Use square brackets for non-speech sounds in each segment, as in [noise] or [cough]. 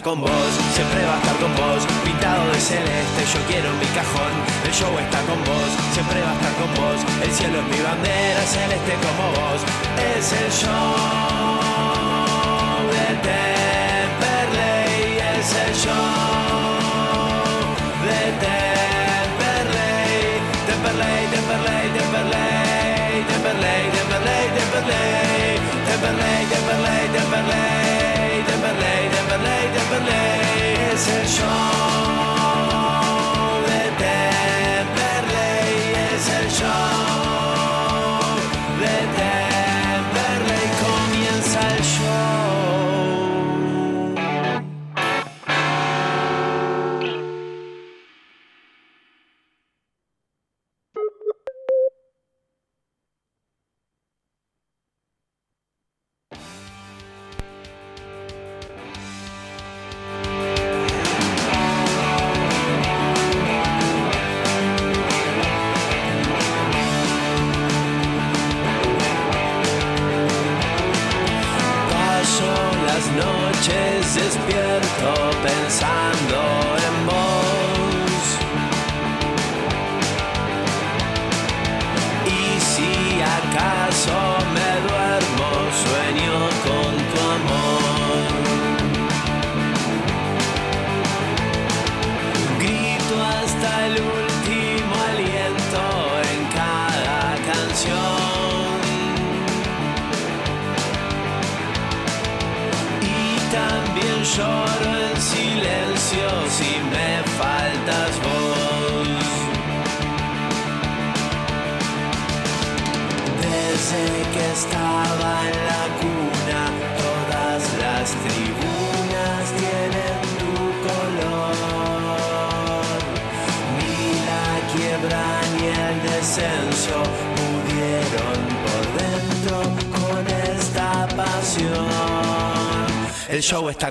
vos,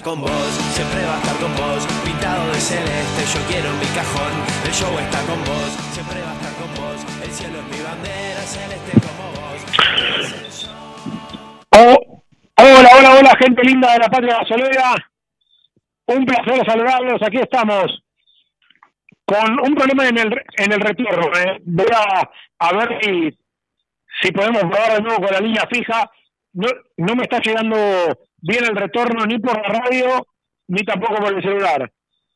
con vos, siempre va a estar con vos, pintado de celeste, yo quiero mi cajón. El show está con vos, siempre va a estar con vos, el cielo es mi bandera, celeste como vos. Oh, hola, hola, hola, gente linda de la patria gasolera. Un placer saludarlos. Aquí estamos con un problema en el, en el retorno. eh. Voy a, a ver si, si podemos probar de nuevo con la línea fija. No, no me está llegando bien el retorno ni por la radio ni tampoco por el celular.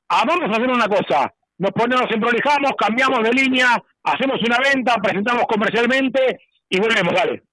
Ah, vamos a hacer una cosa. Nos ponemos, emprolijamos, cambiamos de línea, hacemos una venta, presentamos comercialmente y volvemos, dale.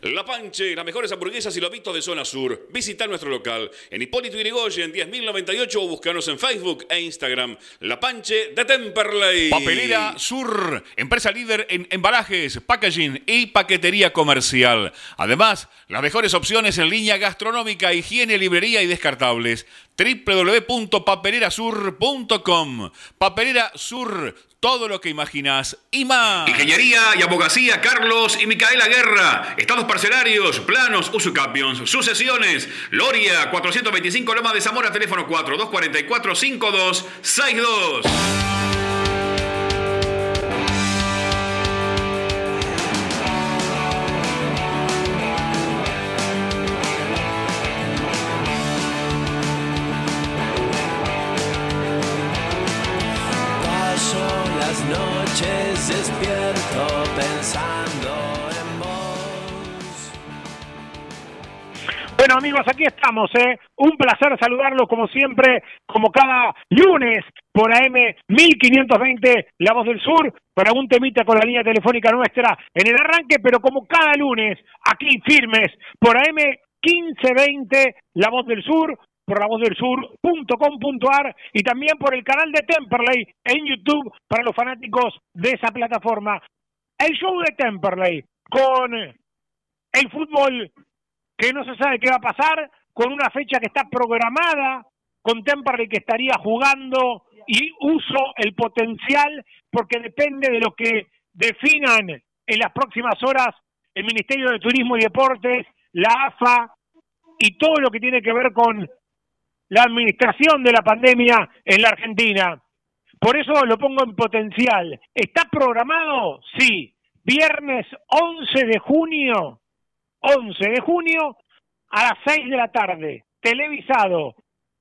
La Panche, las mejores hamburguesas y lobitos de zona sur. Visita nuestro local en Hipólito Yrigoyen 10.098 o búscanos en Facebook e Instagram. La Panche de Temperley. Papelera Sur, empresa líder en embalajes, packaging y paquetería comercial. Además, las mejores opciones en línea gastronómica, higiene, librería y descartables. www.papelerasur.com Papelera Sur, todo lo que imaginas y más. Ingeniería y abogacía Carlos y Micaela Guerra. Estados parcelarios, planos, usucapions, sucesiones. Loria 425 Loma de Zamora, teléfono 4244 5262. Bueno amigos, aquí estamos, ¿eh? Un placer saludarlos como siempre, como cada lunes por AM 1520, La Voz del Sur, para un temita con la línea telefónica nuestra en el arranque, pero como cada lunes, aquí firmes por AM 1520, La Voz del Sur, por la voz del sur.com.ar y también por el canal de Temperley en YouTube para los fanáticos de esa plataforma. El show de Temperley con el fútbol que no se sabe qué va a pasar, con una fecha que está programada, con Temperley que estaría jugando y uso el potencial porque depende de lo que definan en las próximas horas el Ministerio de Turismo y Deportes, la AFA y todo lo que tiene que ver con la administración de la pandemia en la Argentina. Por eso lo pongo en potencial. ¿Está programado? Sí. Viernes 11 de junio 11 de junio a las 6 de la tarde, televisado,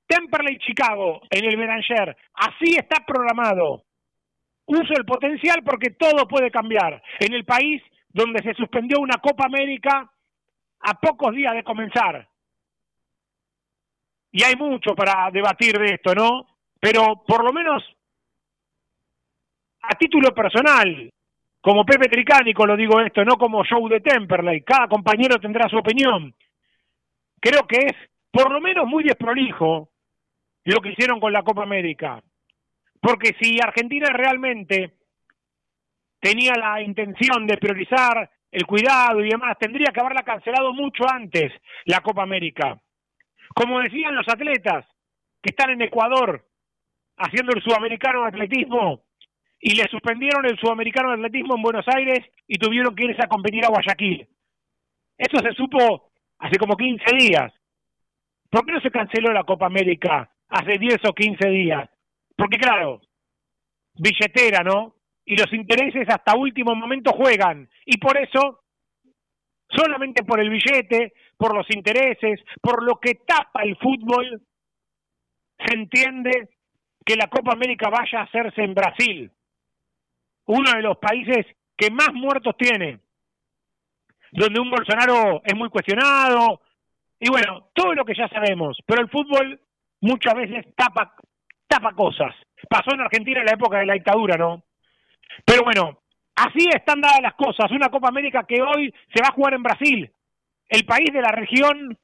Temperley Chicago en el Beranger. Así está programado. Uso el potencial porque todo puede cambiar. En el país donde se suspendió una Copa América a pocos días de comenzar. Y hay mucho para debatir de esto, ¿no? Pero por lo menos a título personal, como Pepe Tricánico lo digo esto, no como show de Temperley. Cada compañero tendrá su opinión. Creo que es por lo menos muy desprolijo lo que hicieron con la Copa América. Porque si Argentina realmente tenía la intención de priorizar el cuidado y demás, tendría que haberla cancelado mucho antes la Copa América. Como decían los atletas que están en Ecuador haciendo el sudamericano de atletismo, y le suspendieron el sudamericano de atletismo en Buenos Aires y tuvieron que irse a competir a Guayaquil. Eso se supo hace como 15 días. ¿Por qué no se canceló la Copa América hace 10 o 15 días? Porque claro, billetera, ¿no? Y los intereses hasta último momento juegan. Y por eso, solamente por el billete, por los intereses, por lo que tapa el fútbol, se entiende que la Copa América vaya a hacerse en Brasil uno de los países que más muertos tiene, donde un Bolsonaro es muy cuestionado, y bueno, todo lo que ya sabemos, pero el fútbol muchas veces tapa, tapa cosas. Pasó en Argentina en la época de la dictadura, ¿no? Pero bueno, así están dadas las cosas. Una Copa América que hoy se va a jugar en Brasil, el país de la región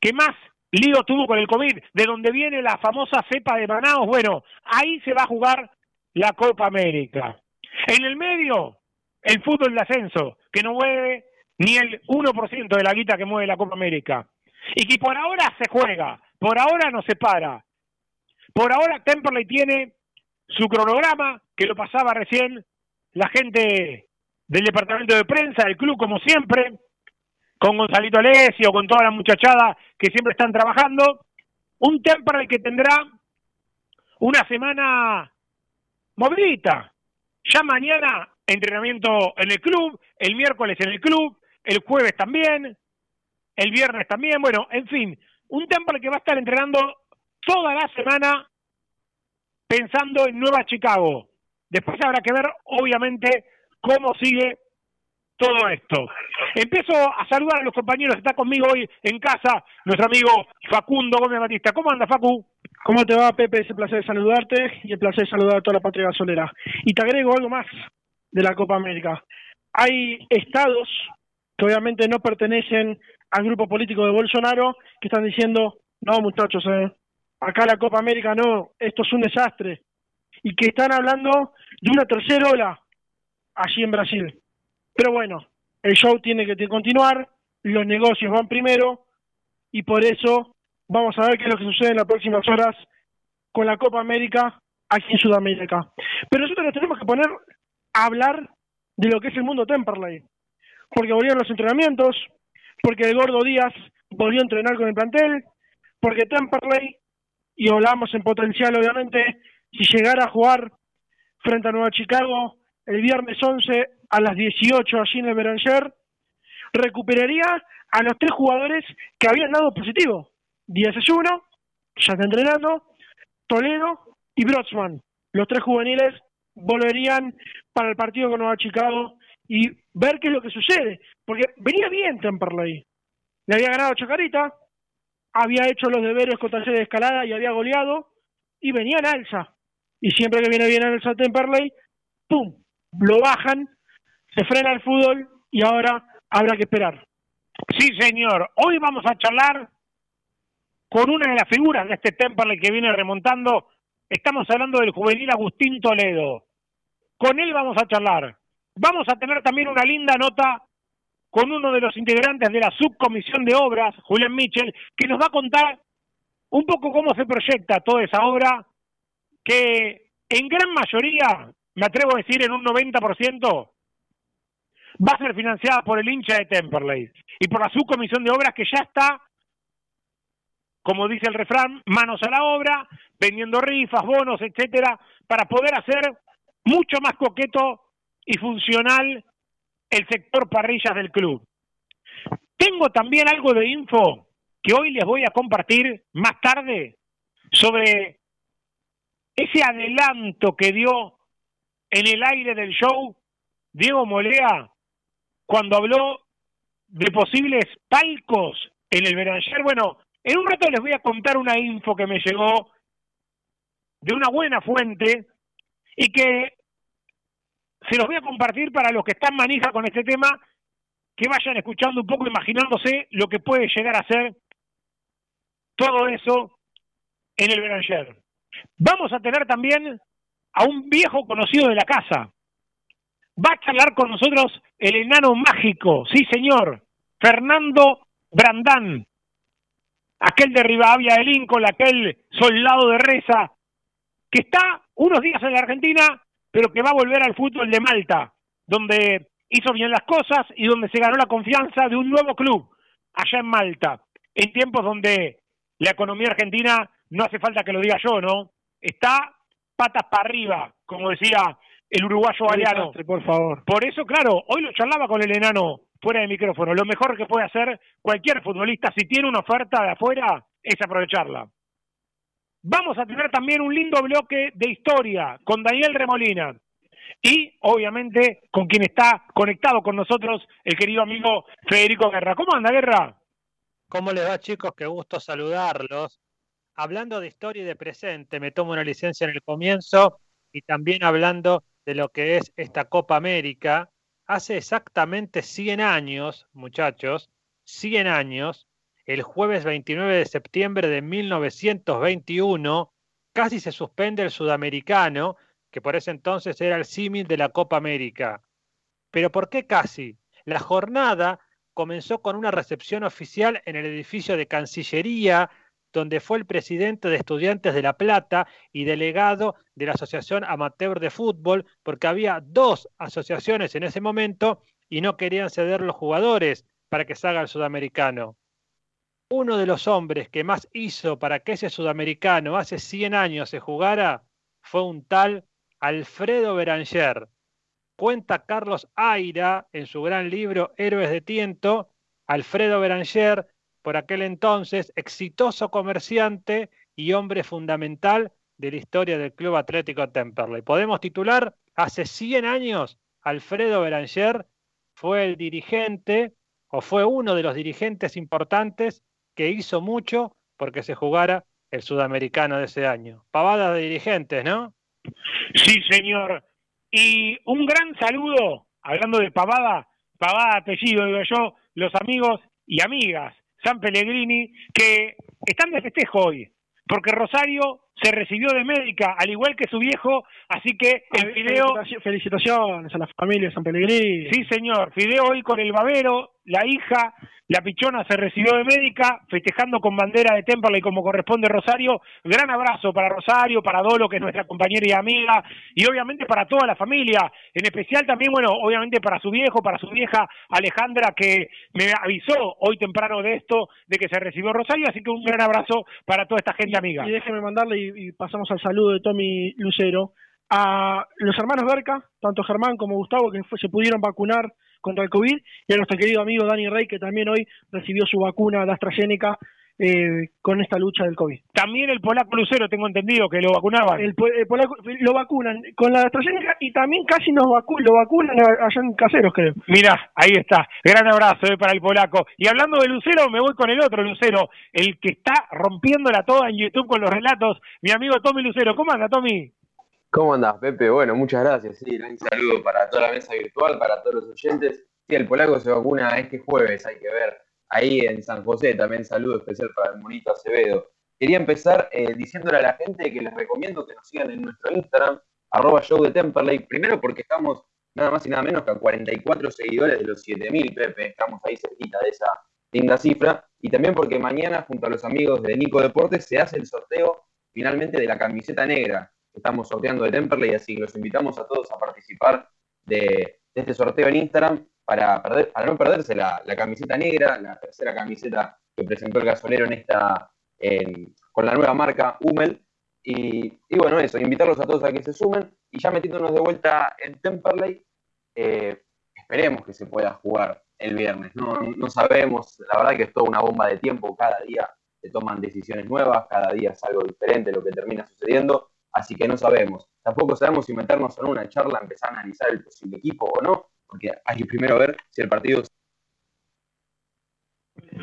que más lío tuvo con el COVID, de donde viene la famosa cepa de Manaus. Bueno, ahí se va a jugar la Copa América. En el medio, el fútbol de ascenso, que no mueve ni el 1% de la guita que mueve la Copa América. Y que por ahora se juega, por ahora no se para. Por ahora Temperley tiene su cronograma, que lo pasaba recién la gente del departamento de prensa del club, como siempre, con Gonzalito Alessio, con toda la muchachada que siempre están trabajando. Un Temperley que tendrá una semana movidita, ya mañana entrenamiento en el club, el miércoles en el club, el jueves también, el viernes también, bueno, en fin, un Temple que va a estar entrenando toda la semana pensando en Nueva Chicago. Después habrá que ver, obviamente, cómo sigue todo esto. Empiezo a saludar a los compañeros que están conmigo hoy en casa, nuestro amigo Facundo Gómez Batista. ¿Cómo anda, Facu? ¿Cómo te va, Pepe? Es un placer saludarte y el placer de saludar a toda la patria gasolera. Y te agrego algo más de la Copa América. Hay estados que obviamente no pertenecen al grupo político de Bolsonaro que están diciendo, no muchachos, eh, acá la Copa América no, esto es un desastre. Y que están hablando de una tercera ola allí en Brasil. Pero bueno, el show tiene que continuar, los negocios van primero y por eso Vamos a ver qué es lo que sucede en las próximas horas con la Copa América aquí en Sudamérica. Pero nosotros nos tenemos que poner a hablar de lo que es el mundo Temperley. Porque volvieron los entrenamientos, porque el Gordo Díaz volvió a entrenar con el plantel, porque Temperley, y hablamos en potencial obviamente, si llegara a jugar frente a Nueva Chicago el viernes 11 a las 18 allí en el Beranger, recuperaría a los tres jugadores que habían dado positivo. Díaz es uno, ya está entrenando, Toledo y Brotsman. Los tres juveniles volverían para el partido con Nueva Chicago y ver qué es lo que sucede. Porque venía bien Temperley. Le había ganado Chacarita, había hecho los deberes con taller de escalada y había goleado, y venía en alza. Y siempre que viene bien en el Temperley, ¡pum! Lo bajan, se frena el fútbol y ahora habrá que esperar. Sí, señor. Hoy vamos a charlar con una de las figuras de este Temperley que viene remontando. Estamos hablando del juvenil Agustín Toledo. Con él vamos a charlar. Vamos a tener también una linda nota con uno de los integrantes de la subcomisión de obras, Julián Mitchell, que nos va a contar un poco cómo se proyecta toda esa obra, que en gran mayoría, me atrevo a decir en un 90%, va a ser financiada por el hincha de Temperley y por la subcomisión de obras que ya está, como dice el refrán, manos a la obra, vendiendo rifas, bonos, etcétera, para poder hacer mucho más coqueto y funcional el sector parrillas del club. Tengo también algo de info que hoy les voy a compartir más tarde sobre ese adelanto que dio en el aire del show Diego Molea cuando habló de posibles palcos en el Beranger. Bueno, en un rato les voy a contar una info que me llegó de una buena fuente y que se los voy a compartir para los que están manija con este tema, que vayan escuchando un poco, imaginándose lo que puede llegar a ser todo eso en el Beranger. Vamos a tener también a un viejo conocido de la casa. Va a charlar con nosotros el enano mágico, sí señor, Fernando Brandán, aquel de Rivadavia de Lincoln, aquel soldado de Reza, que está unos días en la Argentina pero que va a volver al fútbol de Malta, donde hizo bien las cosas y donde se ganó la confianza de un nuevo club allá en Malta, en tiempos donde la economía argentina, no hace falta que lo diga yo, ¿no? Está patas para arriba, como decía el uruguayo Ariano. Por favor. Por eso, claro, hoy lo charlaba con el enano fuera de micrófono. Lo mejor que puede hacer cualquier futbolista, si tiene una oferta de afuera, es aprovecharla. Vamos a tener también un lindo bloque de historia con Daniel Remolina y obviamente con quien está conectado con nosotros, el querido amigo Federico Guerra. ¿Cómo anda, Guerra? ¿Cómo les va, chicos? Qué gusto saludarlos. Hablando de historia y de presente, me tomo una licencia en el comienzo y también hablando de lo que es esta Copa América. Hace exactamente 100 años, muchachos, 100 años, el jueves 29 de septiembre de 1921, casi se suspende el sudamericano, que por ese entonces era el símil de la Copa América. Pero ¿por qué casi? La jornada comenzó con una recepción oficial en el edificio de Cancillería, donde fue el presidente de Estudiantes de La Plata y delegado de la Asociación Amateur de Fútbol, porque había dos asociaciones en ese momento y no querían ceder los jugadores para que salga el sudamericano uno de los hombres que más hizo para que ese sudamericano hace 100 años se jugara fue un tal Alfredo Beranger. Cuenta Carlos Aira en su gran libro Héroes de Tiento, Alfredo Beranger, por aquel entonces exitoso comerciante y hombre fundamental de la historia del Club Atlético Temperley. Podemos titular, hace 100 años, Alfredo Beranger fue el dirigente o fue uno de los dirigentes importantes que hizo mucho porque se jugara el sudamericano de ese año. Pavada de dirigentes, ¿no? Sí, señor. Y un gran saludo, hablando de pavada, pavada apellido, digo yo, los amigos y amigas San Pellegrini, que están de festejo hoy, porque Rosario se recibió de médica, al igual que su viejo, así que el video... Felicitaciones a la familia de San Pellegrini. Sí, señor, video hoy con el babero, la hija la Pichona se recibió de médica, festejando con bandera de Temperley como corresponde Rosario. Gran abrazo para Rosario, para Dolo, que es nuestra compañera y amiga, y obviamente para toda la familia. En especial también, bueno, obviamente para su viejo, para su vieja Alejandra, que me avisó hoy temprano de esto, de que se recibió Rosario. Así que un gran abrazo para toda esta gente amiga. Y déjeme mandarle, y, pasamos al saludo de Tommy Lucero, a los hermanos Berca, tanto Germán como Gustavo, que se pudieron vacunar contra el COVID y a nuestro querido amigo Dani Rey, que también hoy recibió su vacuna de AstraZeneca eh, con esta lucha del COVID. También el polaco Lucero, tengo entendido, que lo vacunaban. El, polaco lo vacunan con la AstraZeneca y también casi nos vacunan, lo vacunan allá en Caseros, creo. Mira, ahí está. Gran abrazo eh, para el polaco. Y hablando de Lucero, me voy con el otro Lucero, el que está rompiéndola toda en YouTube con los relatos, mi amigo Tommy Lucero. ¿Cómo anda, Tommy? ¿Cómo andás, Pepe? Bueno, muchas gracias. Sí, un saludo para toda la mesa virtual, para todos los oyentes. Sí, el polaco se vacuna este jueves, hay que ver ahí en San José. También saludo especial para el monito Acevedo. Quería empezar eh, diciéndole a la gente que les recomiendo que nos sigan en nuestro Instagram, arroba show de Temperley. Primero porque estamos nada más y nada menos que a 44 seguidores de los 7000, Pepe. Estamos ahí cerquita de esa linda cifra. Y también porque mañana, junto a los amigos de Nico Deportes, se hace el sorteo finalmente de la camiseta negra estamos sorteando de Temperley. Así que los invitamos a todos a participar de este sorteo en Instagram para, perder, para no perderse la, camiseta negra, la tercera camiseta que presentó el gasolero en esta, con la nueva marca Hummel. Y, bueno, eso, invitarlos a todos a que se sumen. Y ya metiéndonos de vuelta en Temperley, eh, esperemos que se pueda jugar el viernes. No, no sabemos, la verdad que es toda una bomba de tiempo, cada día se toman decisiones nuevas, cada día es algo diferente lo que termina sucediendo, así que no sabemos. Tampoco sabemos si meternos en una charla, empezar a analizar el posible equipo o no, porque hay que primero ver si el partido...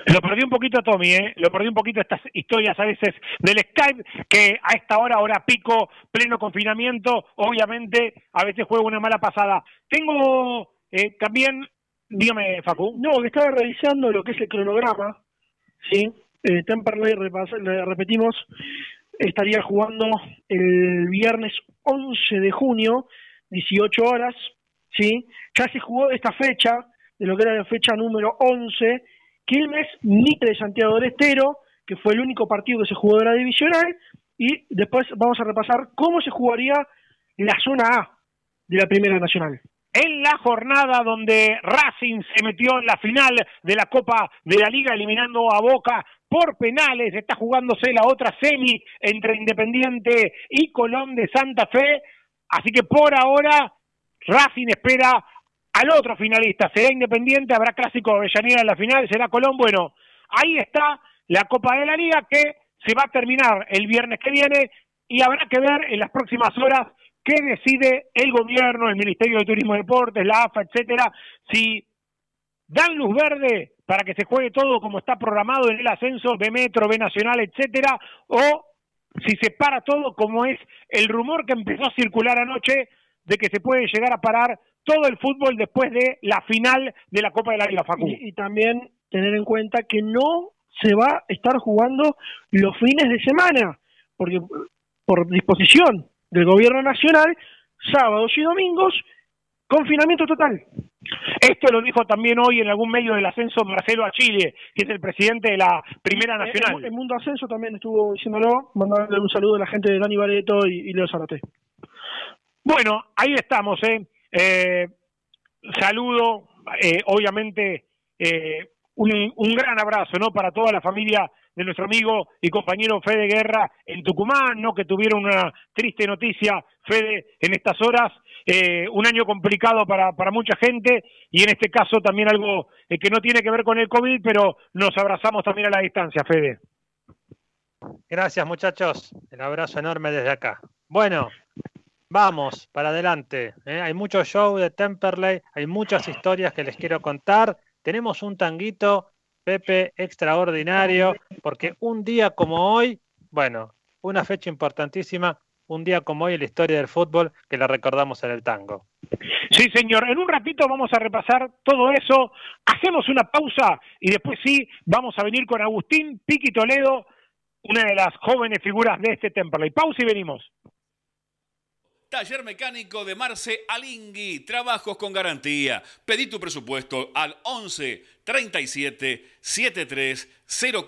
Lo perdí un poquito, Tommy, ¿eh? Lo perdí un poquito estas historias a veces del Skype, que a esta hora, hora pico, pleno confinamiento, obviamente a veces juega una mala pasada. Tengo eh, también, dígame, Facu. No, que estaba revisando lo que es el cronograma, ¿sí? Eh, Temperley, le repetimos, estaría jugando el viernes 11 de junio, 18 horas, ¿sí? Ya se jugó esta fecha, de lo que era la fecha número 11, Quilmes, Mitre de Santiago del Estero, que fue el único partido que se jugó de la divisional, y después vamos a repasar cómo se jugaría la zona A de la Primera Nacional. En la jornada donde Racing se metió en la final de la Copa de la Liga eliminando a Boca por penales, está jugándose la otra semi entre Independiente y Colón de Santa Fe, así que por ahora Racing espera al otro finalista, será Independiente, habrá Clásico Avellaneda en la final, será Colón, bueno, ahí está la Copa de la Liga que se va a terminar el viernes que viene y habrá que ver en las próximas horas qué decide el gobierno, el Ministerio de Turismo y Deportes, la AFA, etcétera, si dan luz verde para que se juegue todo como está programado en el ascenso de Metro, B Nacional, etcétera, o si se para todo como es el rumor que empezó a circular anoche de que se puede llegar a parar todo el fútbol después de la final de la Copa de la Facu. Y, también tener en cuenta que no se va a estar jugando los fines de semana, porque por disposición del gobierno nacional, sábados y domingos, confinamiento total. Esto lo dijo también hoy en algún medio del ascenso Marcelo Achille, que es el presidente de la Primera Nacional. El, Mundo Ascenso también estuvo diciéndolo, mandándole un saludo a la gente de Dani Bareto y, y Leo Zarate. Bueno, ahí estamos, ¿eh? eh saludo, eh, obviamente, eh, un, un, gran abrazo, ¿no? Para toda la familia de nuestro amigo y compañero Fede Guerra en Tucumán, ¿no? Que tuvieron una triste noticia, Fede, en estas horas. un año complicado para, para mucha gente y en este caso también algo que no tiene que ver con el COVID, pero nos abrazamos también a la distancia, Fede. Gracias, muchachos. El abrazo enorme desde acá. Bueno, Vamos, para adelante. ¿eh? Hay mucho show de Temperley, hay muchas historias que les quiero contar. Tenemos un tanguito, Pepe, extraordinario, porque un día como hoy, bueno, una fecha importantísima, un día como hoy en la historia del fútbol que la recordamos en el tango. Sí, señor. En un ratito vamos a repasar todo eso. Hacemos una pausa y después sí vamos a venir con Agustín Piqui Toledo, una de las jóvenes figuras de este Temperley. Pausa y venimos. Taller Mecánico de Marce Alingui. Trabajos con garantía. Pedí tu presupuesto al 11 37 73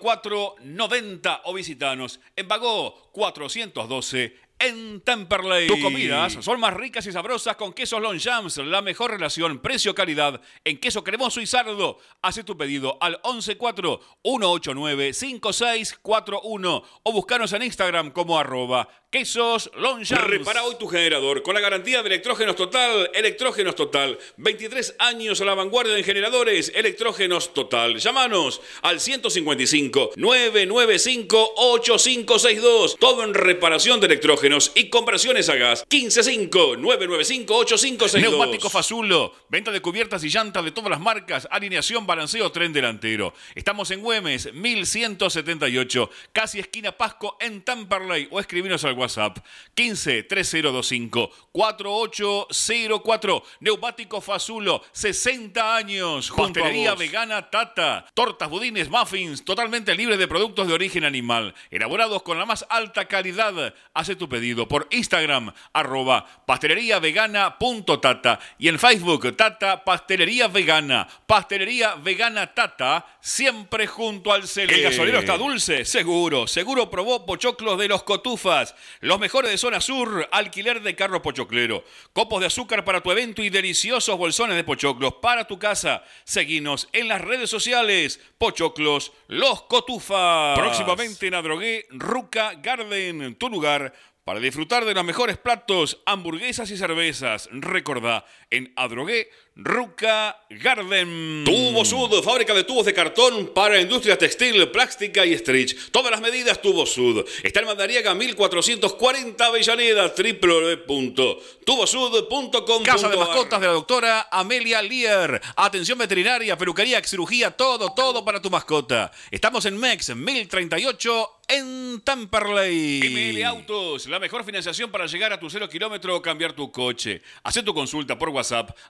04 90 o visitanos en Vagó 412 en Temperley. Tus comidas son más ricas y sabrosas con quesos Longchamps, la mejor relación precio-calidad en queso cremoso y sardo. Hace tu pedido al 114-189-5641 o buscanos en Instagram como arroba quesos Longchamps. Repara hoy tu generador con la garantía de Electrógenos Total. Electrógenos Total. 23 años a la vanguardia en generadores. Electrógenos Total. Llámanos al 155 995 8562. Todo en reparación de electrógenos y conversiones a gas. 155 995 8562. Neumático Fazulo. Venta de cubiertas y llantas de todas las marcas. Alineación, balanceo, tren delantero. Estamos en Güemes, 1178. Casi esquina Pasco en Tamperley. O escribinos al WhatsApp 15 3025 4804. Neumático Fazulo, 60 años. Pastelería vegana Tata. Tortas, budines, muffins, totalmente libres de productos de origen animal. Elaborados con la más alta calidad. Hace tu pedido por Instagram, arroba pasteleriavegana.tata y en Facebook, Tata Pastelería Vegana. Pastelería Vegana Tata, siempre junto al cel. ¿El gasolero está dulce? Seguro. Seguro probó pochoclos de los cotufas. Los mejores de zona sur, alquiler de carro pochoclero. Copos de azúcar para tu evento y deliciosos bolsones de pochoclos para tu casa. Seguinos en las redes sociales. Pochoclos, los cotufas. Próximamente en Adrogué, Ruca Garden, tu lugar para disfrutar de los mejores platos, hamburguesas y cervezas. Recordá, en Adrogué, Ruca Garden. Tubo Sud, fábrica de tubos de cartón para industria textil, plástica y stretch. Todas las medidas Tubo Sud. Está en Mandariaga 1440 Avellaneda, www.tubosud.com. Casa de mascotas de la doctora Amelia Lier. Atención veterinaria, peluquería, cirugía, todo, todo para tu mascota. Estamos en MEX 1038 en Tamperley. ML Autos, la mejor financiación para llegar a tu cero kilómetro o cambiar tu coche. Haz tu consulta por WhatsApp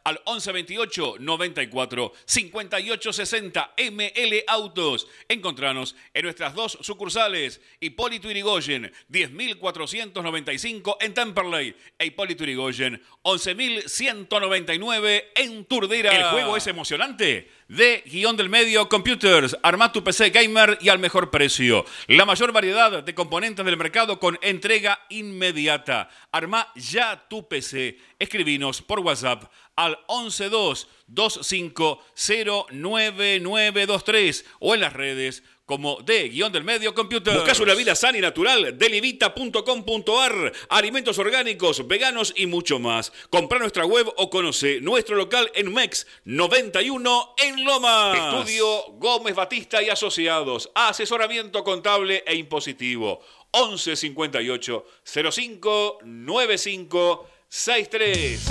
al 1128 94 58 60 ML Autos. Encontranos en nuestras dos sucursales, Hipólito Irigoyen, 10.495 en Temperley e Hipólito Irigoyen, 11.199 en Turdera. El juego es emocionante de guion del medio Computers. Arma tu PC gamer y al mejor precio. La mayor variedad de componentes del mercado con entrega inmediata. Arma ya tu PC. Escribinos por WhatsApp al 112-2509-923 o en las redes como de guion del medio computer. Buscas una vida sana y natural, delivita.com.ar, alimentos orgánicos, veganos y mucho más. Compra nuestra web o conoce nuestro local en MEX 91 en Loma. Estudio Gómez Batista y Asociados, asesoramiento contable e impositivo. 11 58 05 95 63.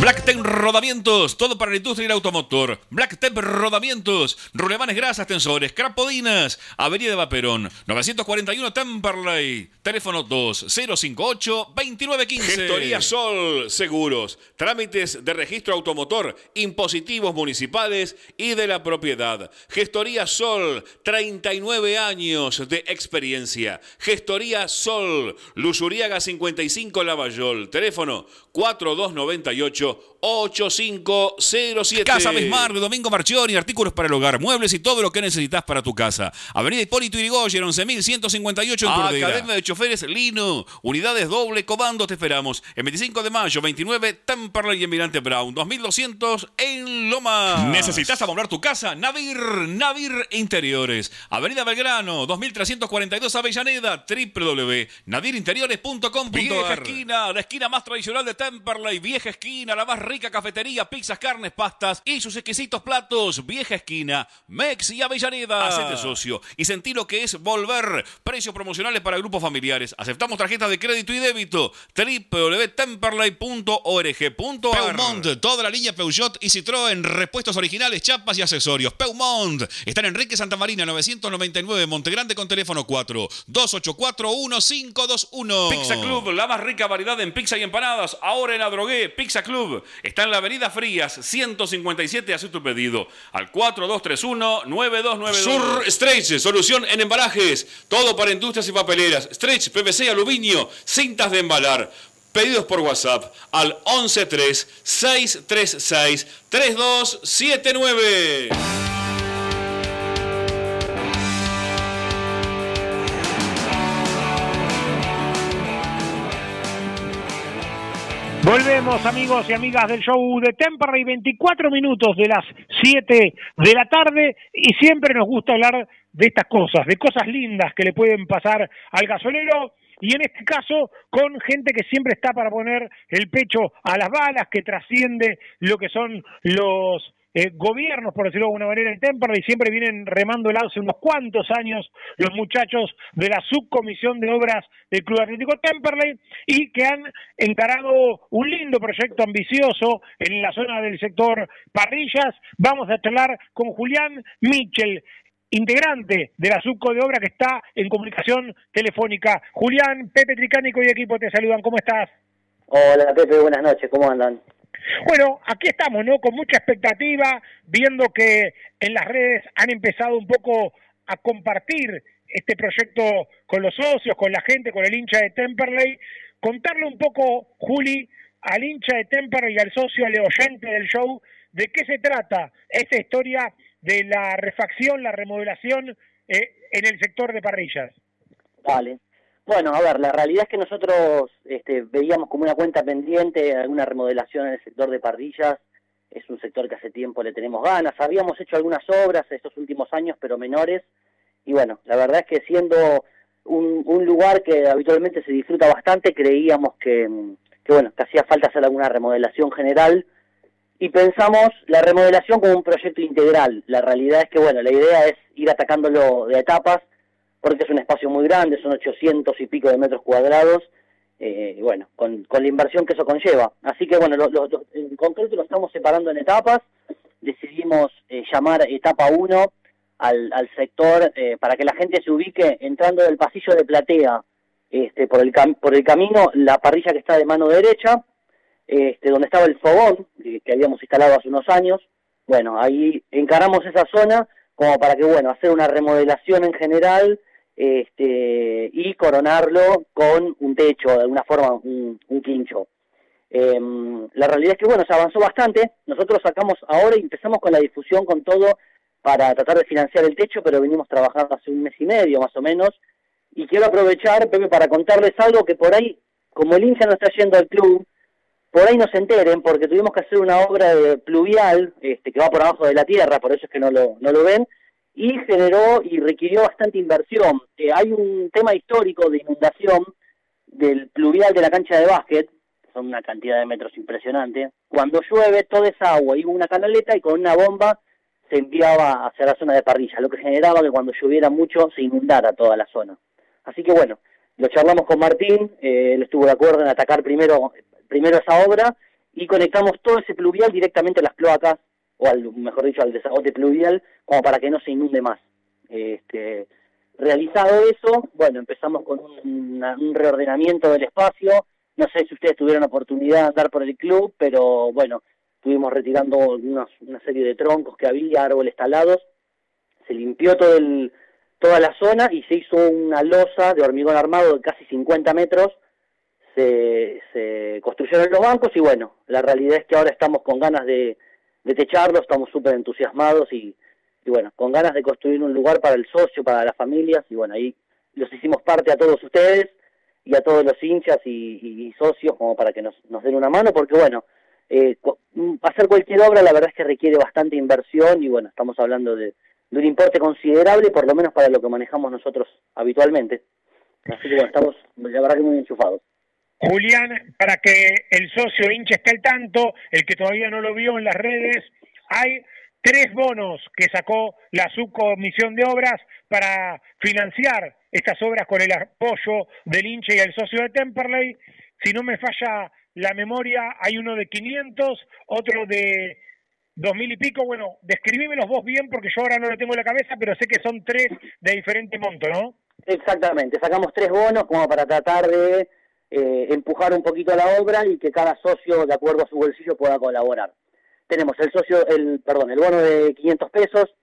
Blacktep Rodamientos, todo para la industria del automotor. Blacktep Rodamientos, rulemanes grasas, tensores, crapodinas, Avenida de Vaperón, 941 Temperley, teléfono 2058-2915. Gestoría Sol, seguros, trámites de registro automotor, impositivos municipales y de la propiedad. Gestoría Sol, 39 años de experiencia. Gestoría Sol, Lusuriaga 55 Lavallol, teléfono 4298 8507. Casa Besmar de Domingo Marchioni, artículos para el hogar, muebles y todo lo que necesitas para tu casa. Avenida Hipólito Yrigoyen, 11158 en Cordera. Academia de Choferes Lino, unidades doble comando, te esperamos. El 25 de mayo, 29, Temperley y Emirante Brown, 2200 en Loma. ¿Necesitas amoblar tu casa? Navir, Navir Interiores. Avenida Belgrano, 2342 Avellaneda, www.nadirinteriores.com. Vieja esquina, la esquina más tradicional de Temperley, vieja esquina la más rica cafetería, pizzas, carnes, pastas y sus exquisitos platos. Vieja esquina, Mex y Avellaneda. Hacete socio y sentí lo que es volver. Precios promocionales para grupos familiares. Aceptamos tarjetas de crédito y débito. www.temperley.org.ar Peumont, toda la línea Peugeot y Citroën, repuestos originales, chapas y accesorios. Peumont, está en Enrique Santa Marina, 999, Montegrande con teléfono 4 284 1521. Pizza Club, la más rica variedad en pizza y empanadas. Ahora en Adrogué, pizza Pizza Club está en la Avenida Frías, 157. Haz tu pedido al 4231-9292. Sur Stretch, solución en embalajes. Todo para industrias y papeleras. Stretch, PVC aluminio. Cintas de embalar. Pedidos por WhatsApp al 113-636-3279. Volvemos amigos y amigas del show de Temperley, 24 minutos de las 7 de la tarde y siempre nos gusta hablar de estas cosas, de cosas lindas que le pueden pasar al gasolero y en este caso con gente que siempre está para poner el pecho a las balas, que trasciende lo que son los eh, gobiernos, por decirlo de alguna manera, en Temperley, siempre vienen remando el hace unos cuantos años los muchachos de la subcomisión de obras del Club Atlético Temperley y que han encarado un lindo proyecto ambicioso en la zona del sector parrillas. Vamos a charlar con Julián Michel, integrante de la subco de obra que está en comunicación telefónica. Julián, Pepe Tricánico y equipo te saludan. ¿Cómo estás? Hola Pepe, buenas noches, ¿cómo andan? Bueno, aquí estamos, ¿no? Con mucha expectativa, viendo que en las redes han empezado un poco a compartir este proyecto con los socios, con la gente, con el hincha de Temperley. Contarle un poco, Juli, al hincha de Temperley y al socio, al oyente del show, de qué se trata esta historia de la refacción, la remodelación eh, en el sector de parrillas. Vale. Bueno, a ver, la realidad es que nosotros este, veíamos como una cuenta pendiente alguna remodelación en el sector de parrillas. Es un sector que hace tiempo le tenemos ganas. Habíamos hecho algunas obras estos últimos años, pero menores. Y bueno, la verdad es que siendo un, un lugar que habitualmente se disfruta bastante, creíamos que, que, bueno, que hacía falta hacer alguna remodelación general. Y pensamos la remodelación como un proyecto integral. La realidad es que, bueno, la idea es ir atacándolo de etapas porque es un espacio muy grande, son 800 y pico de metros cuadrados, eh, bueno, con, con, la inversión que eso conlleva. Así que bueno, en concreto lo estamos separando en etapas, decidimos eh, llamar etapa 1 al, al sector eh, para que la gente se ubique entrando del pasillo de platea este, por, el por el camino, la parrilla que está de mano derecha, este, donde estaba el fogón que habíamos instalado hace unos años. Bueno, ahí encaramos esa zona como para que, bueno, hacer una remodelación en general este, y coronarlo con un techo, de alguna forma un, quincho. Em, la realidad es que, bueno, se avanzó bastante. Nosotros sacamos ahora y empezamos con la difusión, con todo, para tratar de financiar el techo, pero venimos trabajando hace un mes y medio más o menos. Y quiero aprovechar, Pepe, para contarles algo que por ahí, como el hincha no está yendo al club, por ahí no se enteren, porque tuvimos que hacer una obra de pluvial este, que va por abajo de la tierra, por eso es que no lo, no lo ven, y generó y requirió bastante inversión. Eh, hay un tema histórico de inundación del pluvial de la cancha de básquet, son una cantidad de metros impresionante. Cuando llueve, toda esa agua iba una canaleta y con una bomba se enviaba hacia la zona de parrilla, lo que generaba que cuando lloviera mucho se inundara toda la zona. Así que bueno, lo charlamos con Martín, eh, él estuvo de acuerdo en atacar primero, primero esa obra y conectamos todo ese pluvial directamente a las cloacas o al, mejor dicho, al desagote pluvial, como para que no se inunde más. Este, realizado eso, bueno, empezamos con un, reordenamiento del espacio. No sé si ustedes tuvieron oportunidad de andar por el club, pero bueno, estuvimos retirando una, una serie de troncos que había, árboles talados. Se limpió todo el, toda la zona y se hizo una losa de hormigón armado de casi 50 metros. Se, se construyeron los bancos y bueno, la realidad es que ahora estamos con ganas de, de techarlo, estamos súper entusiasmados y, y, bueno, con ganas de construir un lugar para el socio, para las familias y bueno, ahí los hicimos parte a todos ustedes y a todos los hinchas y, socios como para que nos, nos, den una mano porque bueno, eh, mm, hacer cualquier obra la verdad es que requiere bastante inversión y bueno, estamos hablando de, de un importe considerable por lo menos para lo que manejamos nosotros habitualmente. Así que bueno, estamos la verdad que muy enchufados. Julián, para que el socio hincha esté al tanto, el que todavía no lo vio en las redes, hay tres bonos que sacó la subcomisión de obras para financiar estas obras con el apoyo del hincha y el socio de Temperley. Si no me falla la memoria, hay uno de 500, otro de dos mil y pico. Bueno, describímelos vos bien porque yo ahora no lo tengo en la cabeza, pero sé que son tres de diferente monto, ¿no? Exactamente, sacamos tres bonos como para tratar de eh, empujar un poquito la obra y que cada socio, de acuerdo a su bolsillo, pueda colaborar. Tenemos el socio, el perdón, el bono de 500 pesos.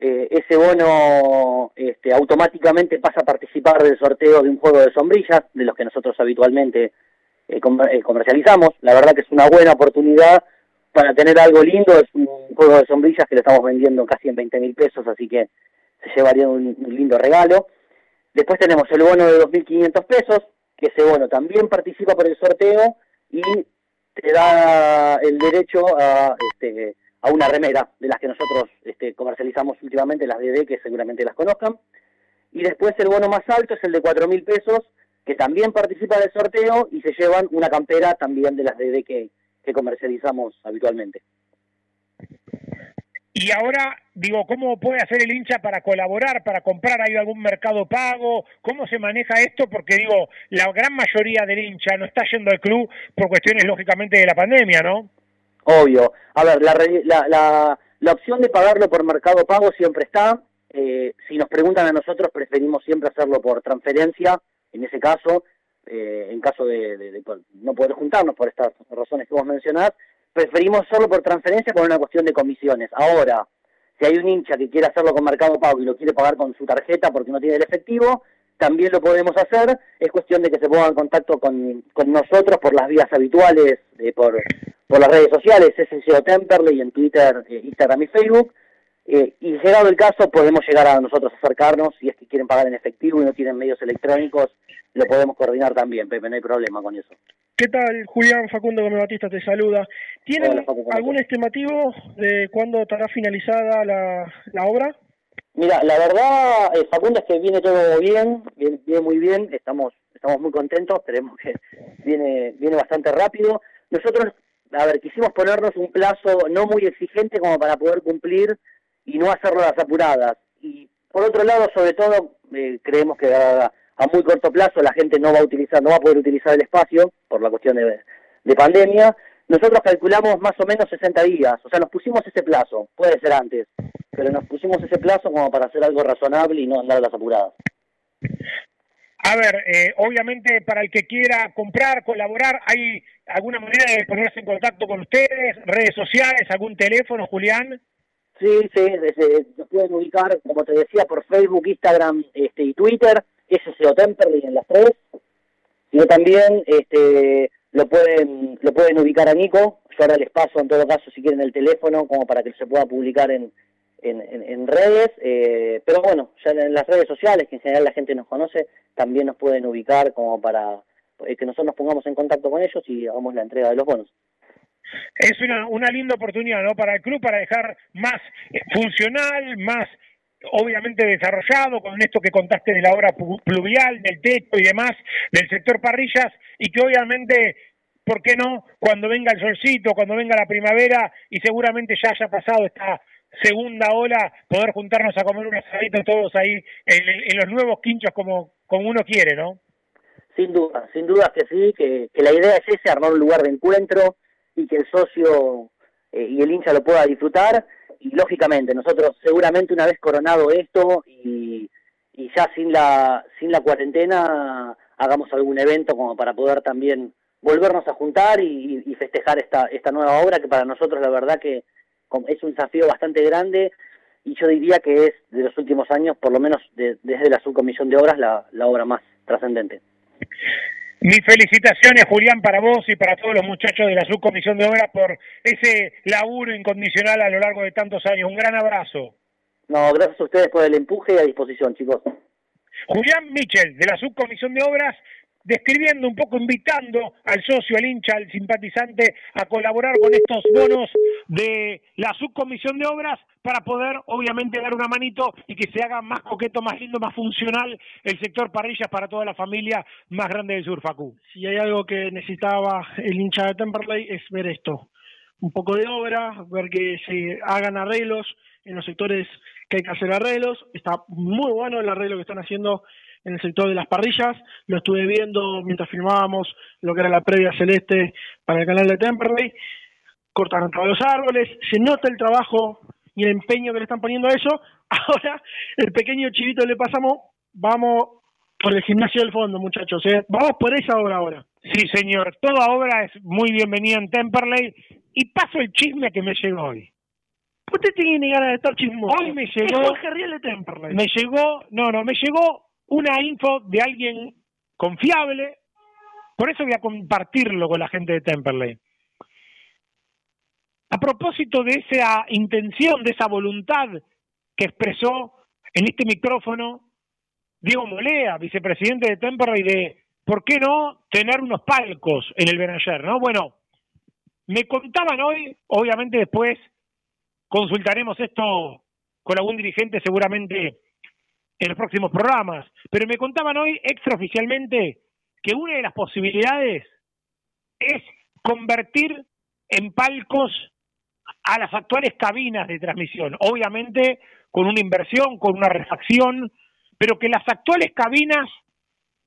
eh, ese bono este, automáticamente pasa a participar del sorteo de un juego de sombrillas, de los que nosotros habitualmente eh, eh, comercializamos. La verdad que es una buena oportunidad para tener algo lindo. Es un juego de sombrillas que lo estamos vendiendo casi en 20 mil pesos, así que se llevaría un, un lindo regalo. Después tenemos el bono de 2.500 pesos, que ese bono también participa por el sorteo y te da el derecho a, este, a una remera de las que nosotros este, comercializamos últimamente, las DD, que seguramente las conozcan. Y después el bono más alto es el de 4.000 pesos, que también participa del sorteo y se llevan una campera también de las DD que, que comercializamos habitualmente. Y ahora, digo, ¿cómo puede hacer el hincha para colaborar, para comprar? ¿Hay algún mercado pago? ¿Cómo se maneja esto? Porque digo, la gran mayoría del hincha no está yendo al club por cuestiones, lógicamente, de la pandemia, ¿no? Obvio. A ver, la, la, la, la opción de pagarlo por mercado pago siempre está. Eh, si nos preguntan a nosotros, preferimos siempre hacerlo por transferencia, en ese caso, eh, en caso de, de- de no poder juntarnos por estas razones que vos mencionás, preferimos hacerlo por transferencia por una cuestión de comisiones. Ahora, si hay un hincha que quiere hacerlo con mercado pago y lo quiere pagar con su tarjeta porque no tiene el efectivo, también lo podemos hacer. Es cuestión de que se ponga en contacto con, con nosotros por las vías habituales, eh, por, por las redes sociales, SCO Temperley en Twitter, eh, Instagram y Facebook. Eh, y llegado el caso, podemos llegar a nosotros acercarnos. Si es que quieren pagar en efectivo y no tienen medios electrónicos, lo podemos coordinar también, Pepe, no hay problema con eso. ¿Qué tal, Julián Facundo Gómez Batista te saluda? ¿Tienen Hola, Facu, ¿cómo algún estimativo de cuándo estará finalizada la, la obra? Mira, la verdad, eh, Facundo, es que viene todo bien, viene, viene muy bien, estamos estamos muy contentos, esperemos que viene viene bastante rápido. Nosotros, a ver, quisimos ponernos un plazo no muy exigente como para poder cumplir y no hacerlo a las apuradas. Y por otro lado, sobre todo, eh, creemos que a, a muy corto plazo la gente no va a utilizar, no va a poder utilizar el espacio por la cuestión de, de pandemia. Nosotros calculamos más o menos 60 días, o sea, nos pusimos ese plazo, puede ser antes, pero nos pusimos ese plazo como para hacer algo razonable y no andar a las apuradas. A ver, eh, obviamente para el que quiera comprar, colaborar, ¿hay alguna manera de ponerse en contacto con ustedes? ¿Redes sociales? ¿Algún teléfono, Julián? Sí, sí, desde- nos pueden ubicar, como te decía, por Facebook, Instagram este, y Twitter, SCO Temperley en las tres. Sino también este, lo pueden lo pueden ubicar a Nico. Yo ahora les paso, en todo caso, si quieren el teléfono, como para que se pueda publicar en- en redes. eh, pero bueno, ya en las redes sociales, que en general la gente nos conoce, también nos pueden ubicar como para eh, que nosotros nos pongamos en contacto con ellos y hagamos la entrega de los bonos. Es una, una linda oportunidad, ¿no? Para el club, para dejar más eh, funcional, más obviamente desarrollado con esto que contaste de la obra pluvial, del techo y demás, del sector parrillas, y que obviamente, ¿por qué no? Cuando venga el solcito, cuando venga la primavera, y seguramente ya haya pasado esta segunda ola, poder juntarnos a comer un asadito todos ahí en, los nuevos quinchos como, como uno quiere, ¿no? Sin duda, sin duda que sí, que, que la idea es ese, armar un lugar de encuentro y que el socio eh, y el hincha lo pueda disfrutar. Y lógicamente, nosotros seguramente una vez coronado esto y, y ya sin la, sin la cuarentena, hagamos algún evento como para poder también volvernos a juntar y, festejar esta, esta nueva obra que para nosotros la verdad que es un desafío bastante grande y yo diría que es de los últimos años, por lo menos de- desde la subcomisión de obras, la, la obra más trascendente. Mis felicitaciones, Julián, para vos y para todos los muchachos de la subcomisión de obras por ese laburo incondicional a lo largo de tantos años. Un gran abrazo. No, gracias a ustedes por el empuje y a disposición, chicos. Julián Michel, de la subcomisión de obras, describiendo un poco, invitando al socio, al hincha, al simpatizante a colaborar con estos bonos de la subcomisión de obras para poder, obviamente, dar una manito y que se haga más coqueto, más lindo, más funcional el sector parrillas para toda la familia más grande del sur, Facu. Si hay algo que necesitaba el hincha de Temperley es ver esto. Un poco de obra, ver que se hagan arreglos en los sectores que hay que hacer arreglos. Está muy bueno el arreglo que están haciendo en el sector de las parrillas. Lo estuve viendo mientras filmábamos lo que era la previa celeste para el canal de Temperley. Cortaron todos los árboles. Se nota el trabajo y el empeño que le están poniendo a eso. [laughs] Ahora, el pequeño chivito le pasamos, vamos Por el gimnasio del fondo, muchachos. ¿eh? Vamos por esa obra ahora. Sí, señor. Toda obra es muy bienvenida en Temperley. Y paso el chisme que me llegó hoy. Usted tiene ganas de estar chismoso. Hoy me llegó- Jorge Riel de Temperley. Me llegó, no, no, me llegó una info de alguien confiable. Por eso voy a compartirlo con la gente de Temperley. A propósito de esa intención, de esa voluntad que expresó en este micrófono Diego Molea, vicepresidente de Temperley, de por qué no tener unos palcos en el Benayer, ¿no? Bueno, me contaban hoy, obviamente después consultaremos esto con algún dirigente seguramente en los próximos programas, pero me contaban hoy extraoficialmente que una de las posibilidades es convertir en palcos a las actuales cabinas de transmisión, obviamente con una inversión, con una refacción, pero que las actuales cabinas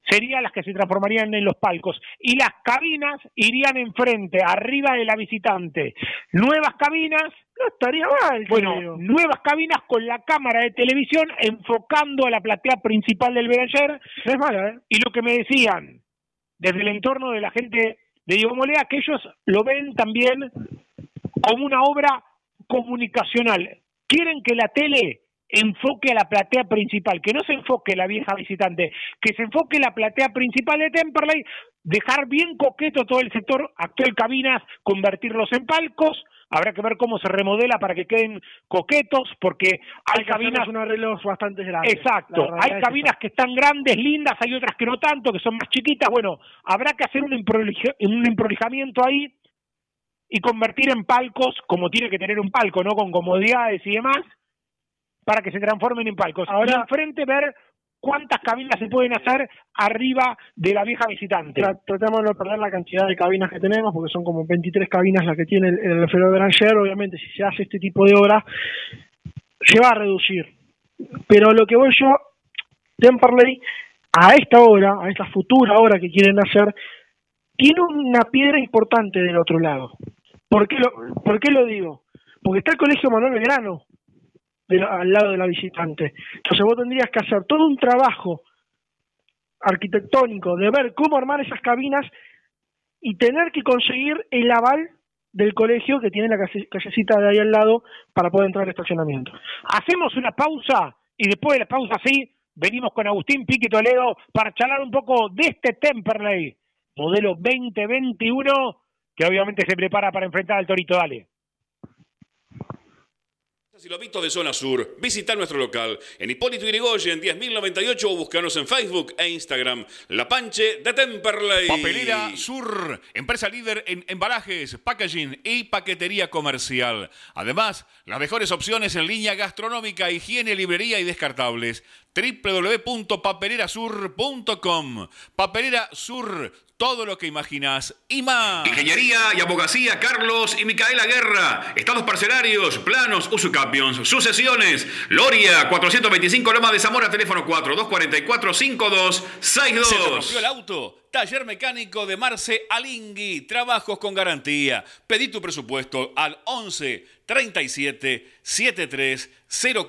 serían las que se transformarían en los palcos y las cabinas irían enfrente, arriba de la visitante. Nuevas cabinas, No estaría mal. bueno, creo. nuevas cabinas con la cámara de televisión enfocando a la platea principal del Benayer No es mala, ¿eh? y lo que me decían desde el entorno de la gente de Diego Molea, que ellos lo ven también como una obra comunicacional. Quieren que la tele enfoque a la platea principal, que no se enfoque la vieja visitante, que se enfoque la platea principal de Temperley, dejar bien coqueto todo el sector actual cabinas, convertirlos en palcos, habrá que ver cómo se remodela para que queden coquetos, porque hay, Hay cabinas unos arreglos bastante grandes. Exacto, hay es cabinas que están grandes, lindas, hay otras que no tanto, que son más chiquitas. Bueno, habrá que hacer un, emprolijamiento ahí y convertir en palcos, como tiene que tener un palco, ¿no? Con comodidades y demás, para que se transformen en palcos. Ahora- y enfrente ver cuántas cabinas se pueden hacer arriba de la vieja visitante. Tra- tratamos de no perder la cantidad de cabinas que tenemos, porque son como 23 cabinas las que tiene el, el Alfredo Granger. Obviamente, si se hace este tipo de obra, se va a reducir. Pero lo que voy yo, Temperley, a esta hora, a esta futura hora que quieren hacer, tiene una piedra importante del otro lado. ¿Por qué lo, por qué lo digo? Porque está el Colegio Manuel Belgrano al lado de la visitante. Entonces vos tendrías que hacer todo un trabajo arquitectónico de ver cómo armar esas cabinas y tener que conseguir el aval del colegio que tiene la calle- callecita de ahí al lado para poder entrar al estacionamiento. Hacemos una pausa y después de la pausa sí, venimos con Agustín Pique Toledo para charlar un poco de este Temperley, modelo 2021, que obviamente se prepara para enfrentar al Torito. Dale. Si lo visto de zona sur, visita nuestro local en Hipólito Yrigoyen 10.098 o buscanos en Facebook e Instagram. La Panche de Temperley. Papelera Sur, empresa líder en embalajes, packaging y paquetería comercial. Además, las mejores opciones en línea gastronómica, higiene, librería y descartables. www.papelerasur.com Papelera Sur, todo lo que imaginas y más. Ingeniería y abogacía Carlos y Micaela Guerra. Estados parcelarios, planos, usucapions, sucesiones. Loria, 425 Loma de Zamora, teléfono 4 244 ¿Se rompió el 5262. auto? Taller mecánico de Marce Alingui. Trabajos con garantía. Pedí tu presupuesto al 11 37 73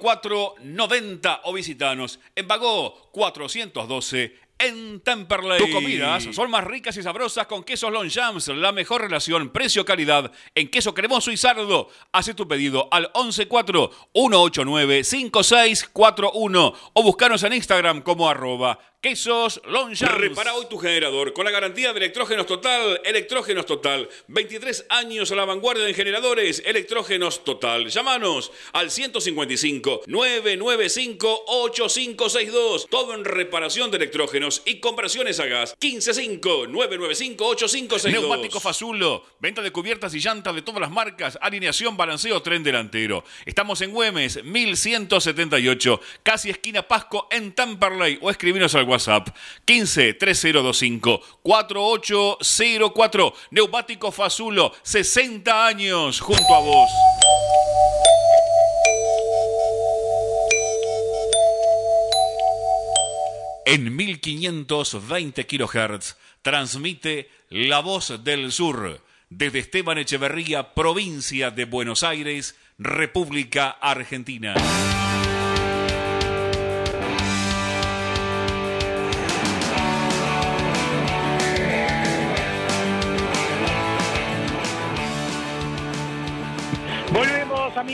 04 90 o visitanos en Bagó 412 en Temperley. Tus comidas son más ricas y sabrosas con quesos Longchamps. La mejor relación precio-calidad en queso cremoso y sardo. Haz tu pedido al 114 189 5641 o buscanos en Instagram como arroba quesos Longchamps. Repara hoy tu generador con la garantía de Electrógenos Total. Electrógenos Total. 23 años a la vanguardia en generadores. Electrógenos Total. Llámanos al 155 995 8562. Todo en reparación de electrógenos y conversiones a gas. 155 995 8562. Neumático Fazulo, venta de cubiertas y llantas de todas las marcas, alineación, balanceo, tren delantero. Estamos en Güemes, 1178, casi esquina Pasco en Temperley o escribinos al WhatsApp 15 3025 4804. Neumático Fazulo, 60 años junto a vos. En 1520 kHz transmite La Voz del Sur desde Esteban Echeverría, provincia de Buenos Aires, República Argentina.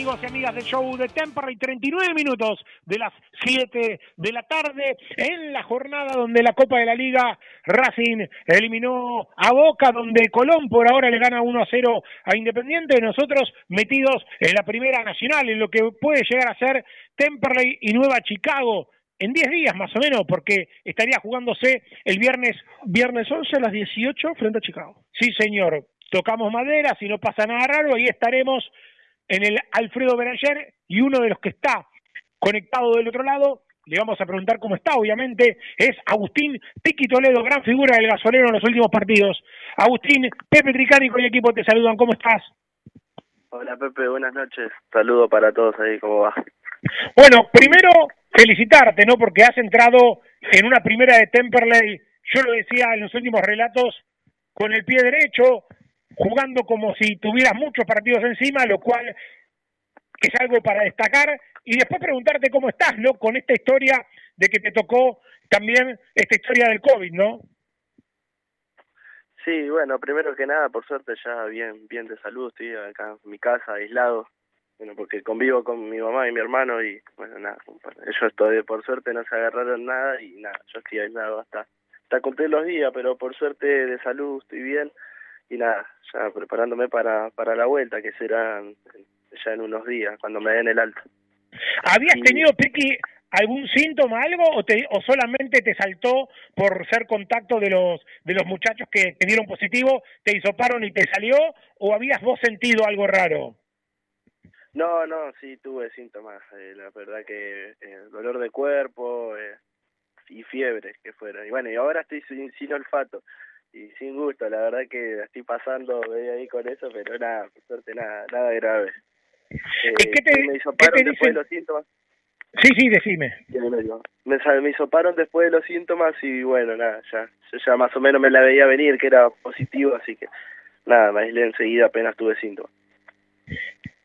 Amigos y amigas del show de Temperley, 39 minutos de las 7 de la tarde en la jornada donde la Copa de la Liga Racing eliminó a Boca, donde Colón por ahora le gana 1 a 0 a Independiente, nosotros metidos en la Primera Nacional, en lo que puede llegar a ser Temperley y Nueva Chicago en 10 días más o menos, porque estaría jugándose el viernes, viernes 11 a las 18 frente a Chicago. Sí, señor, tocamos madera, si no pasa nada raro, ahí estaremos en el Alfredo Beranger y uno de los que está conectado del otro lado, le vamos a preguntar cómo está, obviamente, es Agustín Piqui Toledo, gran figura del gasolero en los últimos partidos. Agustín, Pepe Tricánico y equipo te saludan, ¿cómo estás? Hola Pepe, buenas noches. Saludo para todos ahí, ¿cómo va? Bueno, primero felicitarte, ¿no? Porque has entrado en una primera de Temperley, yo lo decía en los últimos relatos, con el pie derecho, jugando como si tuvieras muchos partidos encima, lo cual es algo para destacar. Y después preguntarte cómo estás, ¿no? Con esta historia de que te tocó también esta historia del COVID, ¿no? Sí, bueno, primero que nada, por suerte ya bien bien de salud, estoy acá en mi casa, aislado, bueno, porque convivo con mi mamá y mi hermano y, bueno, nada, ellos todavía por suerte no se agarraron nada y nada, yo estoy aislado hasta, hasta conté los días, pero por suerte de salud estoy bien y nada, ya preparándome para, para la vuelta, que será ya en unos días, cuando me den el alto. ¿Habías tenido, Pequi, algún síntoma, algo, o, te, o solamente te saltó por ser contacto de los, de los muchachos que te dieron positivo, te hisoparon y te salió, o habías vos sentido algo raro? No, no, sí tuve síntomas, eh, la verdad que eh, dolor de cuerpo eh, y fiebre que fueron. Y bueno, y ahora estoy sin, sin olfato y sin gusto, la verdad que estoy pasando ahí con eso, pero nada, por suerte nada, nada grave. Eh, ¿Qué te, me hisoparon después de los síntomas. Sí, sí, decime. Me, me hisoparon después de los síntomas y bueno, nada, ya, yo ya más o menos me la veía venir que era positivo, así que nada, me aislé enseguida apenas tuve síntomas.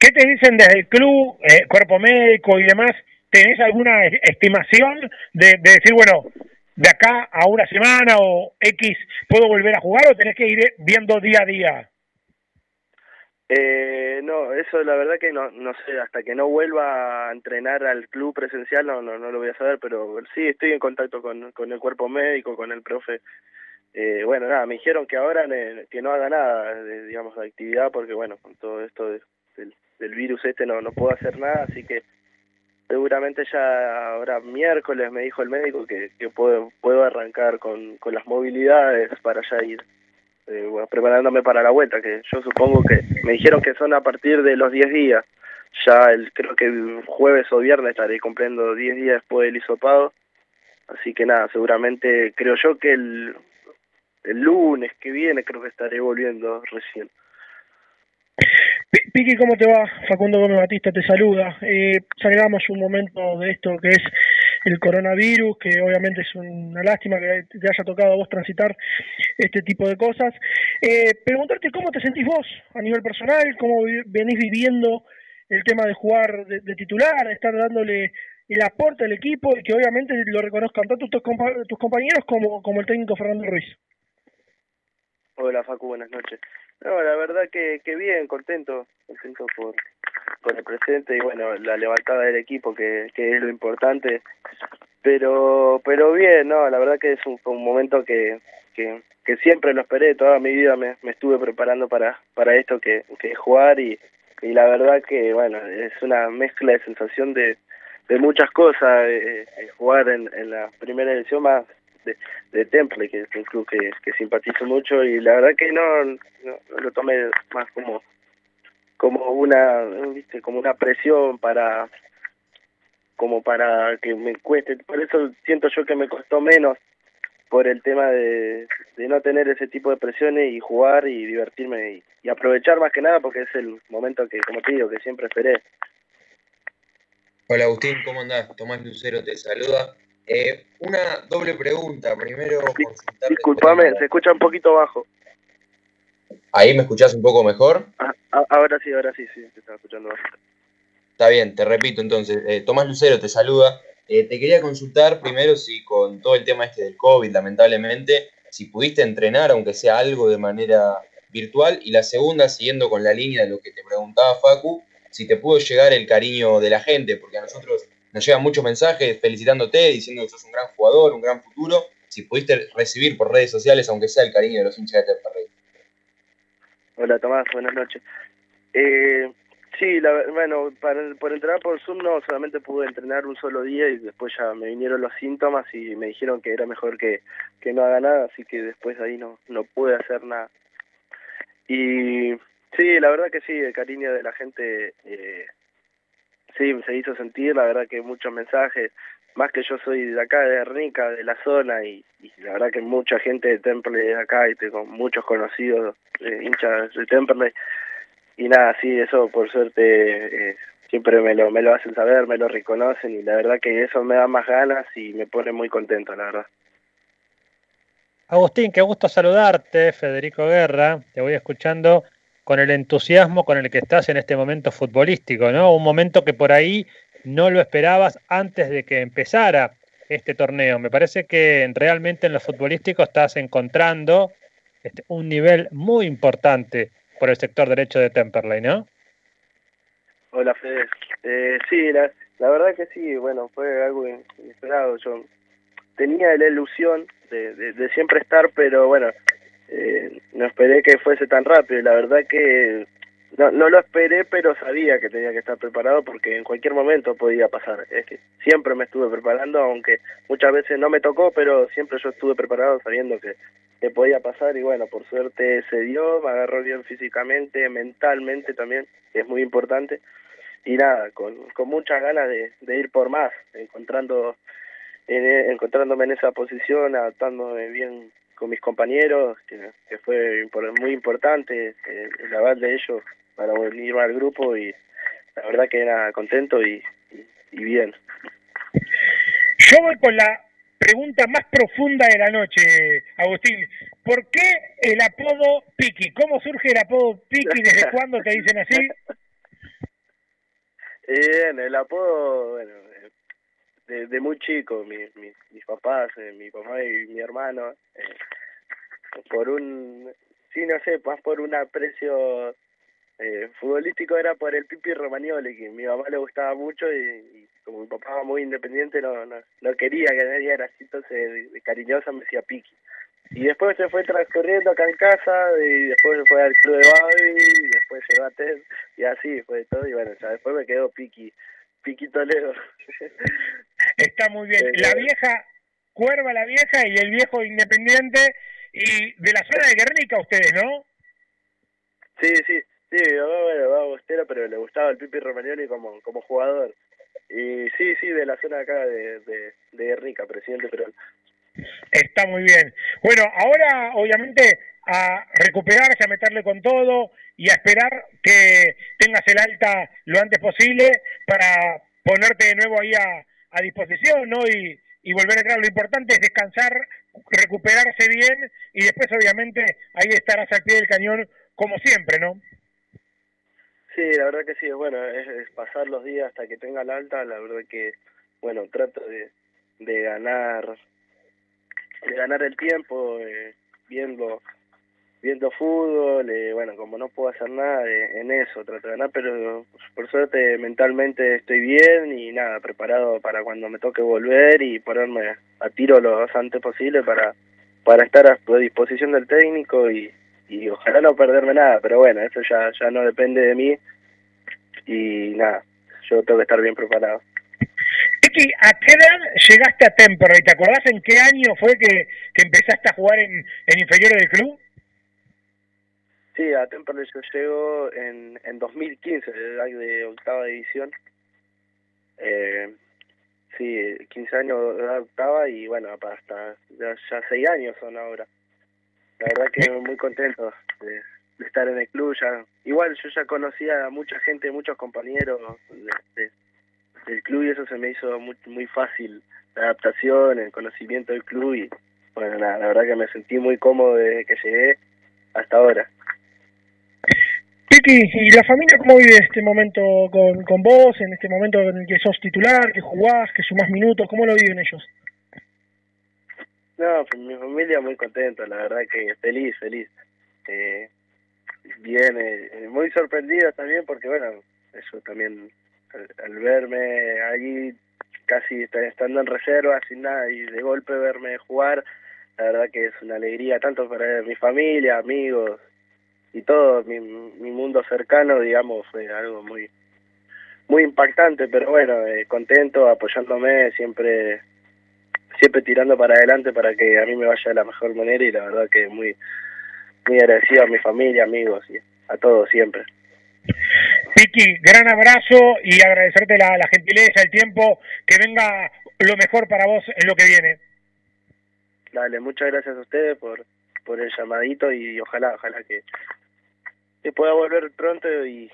¿Qué te dicen desde el club, eh, cuerpo médico y demás? ¿Tenés alguna estimación de, de decir, bueno, de acá a una semana o X puedo volver a jugar o tenés que ir viendo día a día? Eh, no, eso la verdad que no, no sé, hasta que no vuelva a entrenar al club presencial no, no, no lo voy a saber, pero sí estoy en contacto con, con el cuerpo médico, con el profe. Eh, bueno, nada, me dijeron que ahora que no haga nada, de, digamos, de actividad, porque bueno, con todo esto del, del virus este no, no puedo hacer nada, así que seguramente ya ahora miércoles me dijo el médico que, puedo, puedo arrancar con, las movilidades para ya ir eh, preparándome para la vuelta, que yo supongo que me dijeron que son a partir de los 10 días. Ya el, creo que jueves o viernes estaré cumpliendo 10 días después del hisopado. Así que nada, seguramente creo yo que el, el lunes que viene creo que estaré volviendo recién. Piqui, ¿cómo te va? Facundo Gómez Batista te saluda. Eh, salgamos un momento de esto que es el coronavirus, que obviamente es una lástima que te haya tocado a vos transitar este tipo de cosas. Eh, preguntarte cómo te sentís vos a nivel personal, cómo venís viviendo el tema de jugar de, titular, de estar dándole el aporte al equipo y que obviamente lo reconozcan tanto tus, tus compañeros como, como el técnico Fernando Ruiz. Hola Facu, buenas noches. No, la verdad que, que bien, contento, contento por, por el presente y bueno, la levantada del equipo que, que es lo importante, pero pero bien, no, la verdad que es un, un momento que, que, que siempre lo esperé, toda mi vida me, me estuve preparando para, para esto que, que es jugar y, y la verdad que bueno, es una mezcla de sensación de, de muchas cosas, eh, eh jugar en, en la primera edición más de, de Temple, que es un club que, que simpatizo mucho y la verdad que no, lo tomé más como como una viste como una presión para como para que me cueste por eso siento yo que me costó menos por el tema de, de no tener ese tipo de presiones y jugar y divertirme y, y aprovechar más que nada porque es el momento que como te digo que siempre esperé Hola Agustín, ¿cómo andás? Tomás Lucero te saluda. Eh, una doble pregunta. Primero, Disculpame, se escucha un poquito bajo. ¿Ahí me escuchás un poco mejor? Ah, ah, ahora sí, ahora sí, sí, te estaba escuchando bajo. Está bien, te repito entonces. Eh, Tomás Lucero te saluda. Eh, te quería consultar primero si con todo el tema este del COVID, lamentablemente, si pudiste entrenar, aunque sea algo de manera virtual. Y la segunda, siguiendo con la línea de lo que te preguntaba Facu, si te pudo llegar el cariño de la gente, porque a nosotros nos llegan muchos mensajes felicitándote, diciendo que sos un gran jugador, un gran futuro, si pudiste recibir por redes sociales, aunque sea el cariño de los hinchas de Temperley. Hola Tomás, buenas noches. Eh, sí, la, bueno, por entrenar por Zoom no, solamente pude entrenar un solo día y después ya me vinieron los síntomas y me dijeron que era mejor que, que no haga nada, así que después ahí no, no pude hacer nada. Y sí, la verdad que sí, el cariño de la gente eh, sí se hizo sentir, la verdad que muchos mensajes, más que yo soy de acá, de Rica, de la zona, y, la verdad que mucha gente de Temple de acá y tengo muchos conocidos eh, hinchas de Temple. Y nada, sí, eso por suerte eh, siempre me lo, me lo hacen saber, me lo reconocen y la verdad que eso me da más ganas y me pone muy contento, la verdad. Agustín, qué gusto saludarte, Federico Guerra, te voy escuchando con el entusiasmo con el que estás en este momento futbolístico, ¿no? Un momento que por ahí no lo esperabas antes de que empezara este torneo. Me parece que realmente en lo futbolístico estás encontrando este, un nivel muy importante por el sector derecho de Temperley, ¿no? Hola, Fede. Eh, sí, la, verdad que sí, bueno, fue algo inesperado. Yo tenía la ilusión de, siempre estar, pero bueno, eh, no esperé que fuese tan rápido. Y la verdad que no, no lo esperé, pero sabía que tenía que estar preparado porque en cualquier momento podía pasar. Es que siempre me estuve preparando, aunque muchas veces no me tocó, pero siempre yo estuve preparado sabiendo que, que podía pasar y bueno, por suerte se dio, me agarró bien físicamente, mentalmente también, que es muy importante. Y nada, con, con muchas ganas de, de ir por más, encontrando en, encontrándome en esa posición, adaptándome bien con mis compañeros, que, que fue muy importante eh, el aval de ellos para venir al grupo y la verdad que era contento y, y, bien. Yo voy con la pregunta más profunda de la noche, Agustín. ¿Por qué el apodo Piki? ¿Cómo surge el apodo Piki? ¿Desde [laughs] cuándo te dicen así? Bien, el apodo, bueno, de, muy chico, mi, mis papás, eh, mi papá y mi hermano, eh, por un, sí, no sé, más por un aprecio eh, futbolístico era por el Pipi Romagnoli, que mi mamá le gustaba mucho y, como mi papá era muy independiente no, no, no quería que nadie era así, entonces de, cariñosa me decía Piqui. Y después se fue transcurriendo acá en casa, y después se fue al club de Babi, y después llegó a TED, y así fue todo, y bueno, ya después me quedó Piqui, Piqui Toledo. [laughs] Está muy bien. La vieja, Cuerva la vieja y el viejo independiente, y de la zona de Guernica ustedes, ¿no? Sí, sí, sí, bueno, va Bostero, pero le gustaba el Pipi Romagnoli como, como jugador. Y sí, sí, de la zona acá de, de, de Guernica, presidente Perón. Está muy bien. Bueno, ahora obviamente a recuperarse, a meterle con todo y a esperar que tengas el alta lo antes posible para ponerte de nuevo ahí a, a disposición, ¿no? Y, volver a entrar. Lo importante es descansar, recuperarse bien y después obviamente ahí estarás al pie del cañón como siempre, ¿no? Sí, la verdad que sí, bueno, es, pasar los días hasta que tenga la alta, la verdad que, bueno, trato de, de ganar de ganar el tiempo eh, viendo viendo fútbol, eh, bueno, como no puedo hacer nada en eso, trato de ganar, pero por suerte mentalmente estoy bien y nada, preparado para cuando me toque volver y ponerme a tiro lo antes posible para, para estar a disposición del técnico y, y ojalá no perderme nada, pero bueno, eso ya, ya no depende de mí y nada, yo tengo que estar bien preparado. Tiki, ¿a qué edad llegaste a Temperley? ¿Te acordás en qué año fue que, que empezaste a jugar en, en inferiores del club? Sí, a Temperley yo llego en, en 2015, de octava división. Eh, sí, 15 años de octava y bueno, hasta ya, ya 6 años son ahora. La verdad que muy contento de, estar en el club. ya Igual yo ya conocía a mucha gente, muchos compañeros de, del club y eso se me hizo muy, muy fácil la adaptación, el conocimiento del club y bueno, la verdad que me sentí muy cómodo desde que llegué hasta ahora. Tiki, ¿y la familia cómo vive este momento con, con vos, en este momento en el que sos titular, que jugás, que sumás minutos? ¿Cómo lo viven ellos? No, pues mi familia muy contenta, la verdad que feliz, feliz. Eh, bien, eh, muy sorprendida también porque, bueno, eso también, al, verme allí casi estando en reserva, sin nada, y de golpe verme jugar, la verdad que es una alegría tanto para mi familia, amigos y todo mi, mi mundo cercano, digamos, fue algo muy muy impactante, pero bueno, eh, contento, apoyándome, siempre siempre tirando para adelante para que a mí me vaya de la mejor manera y la verdad que muy muy agradecido a mi familia, amigos y a todos siempre. Vicky, gran abrazo y agradecerte la, la gentileza, el tiempo, que venga lo mejor para vos en lo que viene. Dale, muchas gracias a ustedes por, por el llamadito y ojalá, ojalá que, que pueda volver pronto y,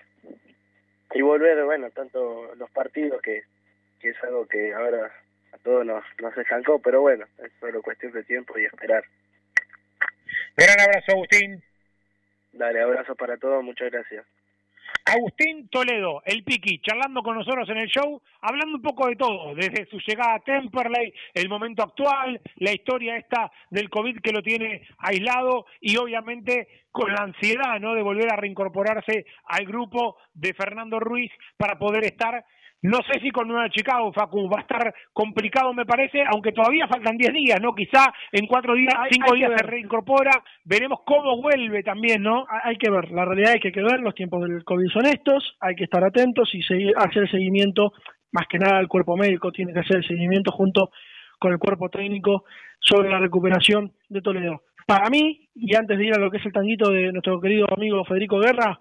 y volver, bueno, tanto los partidos que, que es algo que ahora a todos nos, nos estancó, pero bueno, es solo cuestión de tiempo y esperar. Gran abrazo, Agustín. Dale, abrazo para todos, muchas gracias. Agustín Toledo, el Piqui, charlando con nosotros en el show, hablando un poco de todo, desde su llegada a Temperley, el momento actual, la historia esta del COVID que lo tiene aislado y obviamente con la ansiedad ¿no? de volver a reincorporarse al grupo de Fernando Ruiz para poder estar no sé si con Nueva Chicago, Facu, va a estar complicado, me parece, aunque todavía faltan 10 días, ¿no? Quizá en 4 días, 5 días se reincorpora. Veremos cómo vuelve también, ¿no? Hay que ver, la realidad es que hay que ver, los tiempos del COVID son estos, hay que estar atentos y seguir, hacer el seguimiento, más que nada el cuerpo médico tiene que hacer el seguimiento junto con el cuerpo técnico sobre la recuperación de Toledo. Para mí, y antes de ir a lo que es el tanguito de nuestro querido amigo Federico Guerra,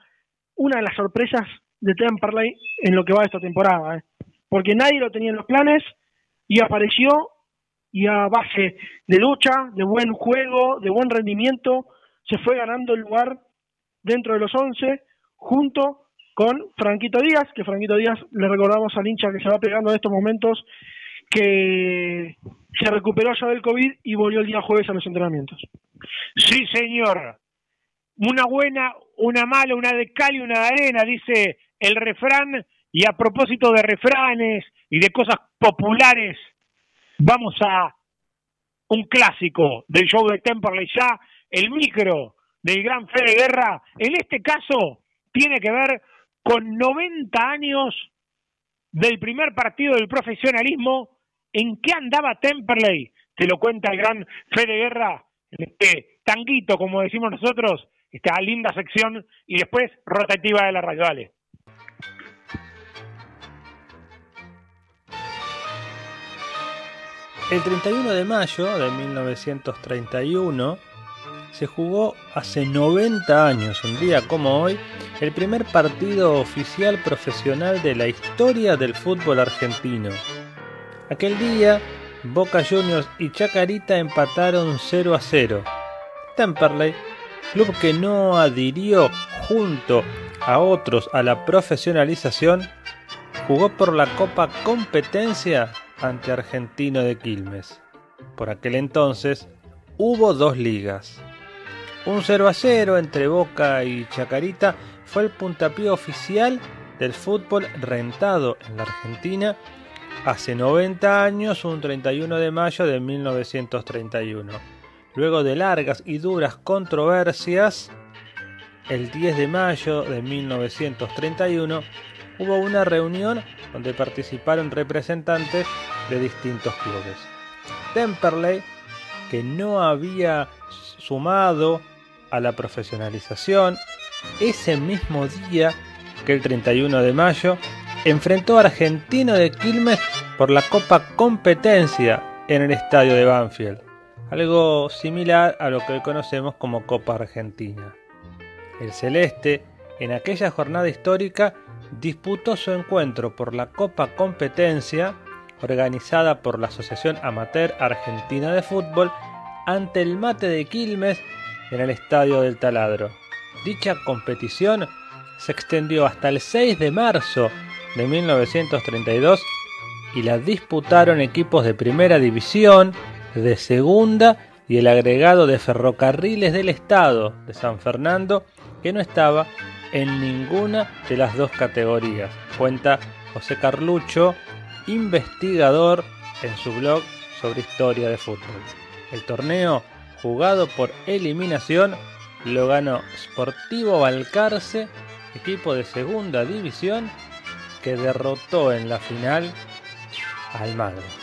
una de las sorpresas de Temperley en lo que va esta temporada, ¿eh? porque nadie lo tenía en los planes y apareció y a base de lucha, de buen juego, de buen rendimiento, se fue ganando el lugar dentro de los 11 junto con Franquito Díaz, que Franquito Díaz le recordamos al hincha que se va pegando en estos momentos, que se recuperó ya del COVID y volvió el día jueves a los entrenamientos. Sí, señor. Una buena, una mala, una de cal y una de arena, dice el refrán, y a propósito de refranes y de cosas populares, vamos a un clásico del show de Temperley ya, el micro del gran Fede Guerra, en este caso tiene que ver con 90 años del primer partido del profesionalismo, ¿en qué andaba Temperley? Te lo cuenta el gran Fede Guerra, este tanguito, como decimos nosotros, esta linda sección, y después rotativa de la radio. Dale. El 31 de mayo de 1931 se jugó hace 90 años, un día como hoy, el primer partido oficial profesional de la historia del fútbol argentino. Aquel día, Boca Juniors y Chacarita empataron 0 a 0. Temperley, club que no adhirió junto a otros a la profesionalización, jugó por la Copa Competencia ante Argentino de Quilmes. Por aquel entonces hubo dos ligas. Un 0 a 0 entre Boca y Chacarita fue el puntapié oficial del fútbol rentado en la Argentina hace 90 años, un 31 de mayo de 1931. Luego de largas y duras controversias, el 10 de mayo de 1931 hubo una reunión donde participaron representantes de distintos clubes. Temperley, que no había sumado a la profesionalización, ese mismo día que el 31 de mayo, enfrentó a Argentino de Quilmes por la Copa Competencia en el estadio de Banfield, algo similar a lo que hoy conocemos como Copa Argentina. El Celeste, en aquella jornada histórica, disputó su encuentro por la Copa Competencia organizada por la Asociación Amateur Argentina de Fútbol ante el Mate de Quilmes en el Estadio del Taladro. Dicha competición se extendió hasta el 6 de marzo de 1932 y la disputaron equipos de primera división, de segunda y el agregado de ferrocarriles del estado de San Fernando que no estaba en ninguna de las dos categorías. Cuenta José Carlucho, investigador en su blog sobre historia de fútbol. El torneo, jugado por eliminación, lo ganó Sportivo Balcarce, equipo de segunda división, que derrotó en la final al Magro.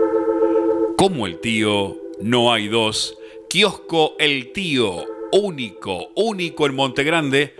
Como el tío, no hay dos. Kiosco El Tío, único, único en Montegrande.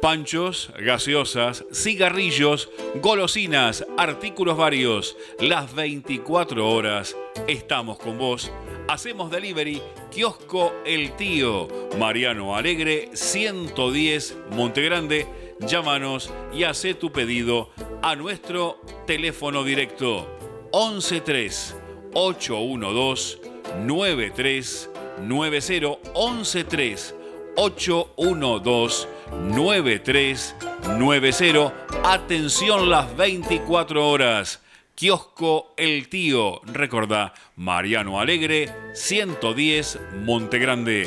Panchos, gaseosas, cigarrillos, golosinas, artículos varios. Las 24 horas estamos con vos. Hacemos delivery, kiosco El Tío, Mariano Alegre, 110, Montegrande. Llámanos y hace tu pedido a nuestro teléfono directo 113 812 9390 113 812 9390. Atención las 24 horas. Kiosco El Tío. Recordá, Mariano Alegre, 110 Montegrande.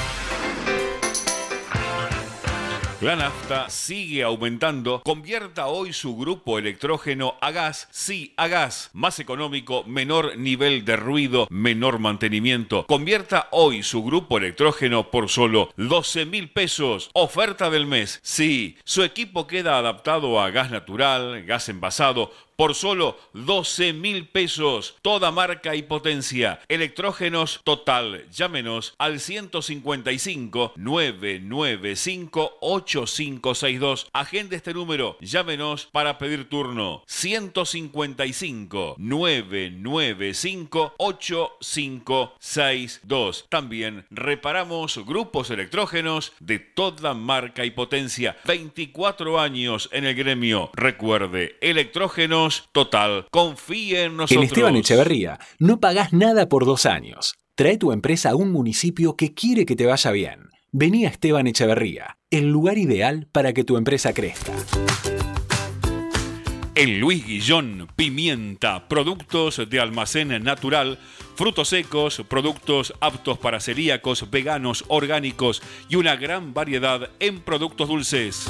La nafta sigue aumentando. Convierta hoy su grupo electrógeno a gas. Sí, a gas. Más económico, menor nivel de ruido, menor mantenimiento. Convierta hoy su grupo electrógeno por solo 12 mil pesos. Oferta del mes. Sí, su equipo queda adaptado a gas natural, gas envasado por solo 12 mil pesos. Toda marca y potencia. Electrógenos total. Llámenos al 155 995 8562. Agende este número. Llámenos para pedir turno. 155 995 8562. También reparamos grupos electrógenos de toda marca y potencia. 24 años en el gremio. Recuerde, electrógenos total. Confíe en nosotros. En Esteban Echeverría no pagás nada por dos años. Trae tu empresa a un municipio que quiere que te vaya bien. Vení a Esteban Echeverría, el lugar ideal para que tu empresa crezca. En Luis Guillón, pimienta, productos de almacén natural, frutos secos, productos aptos para celíacos, veganos, orgánicos y una gran variedad en productos dulces.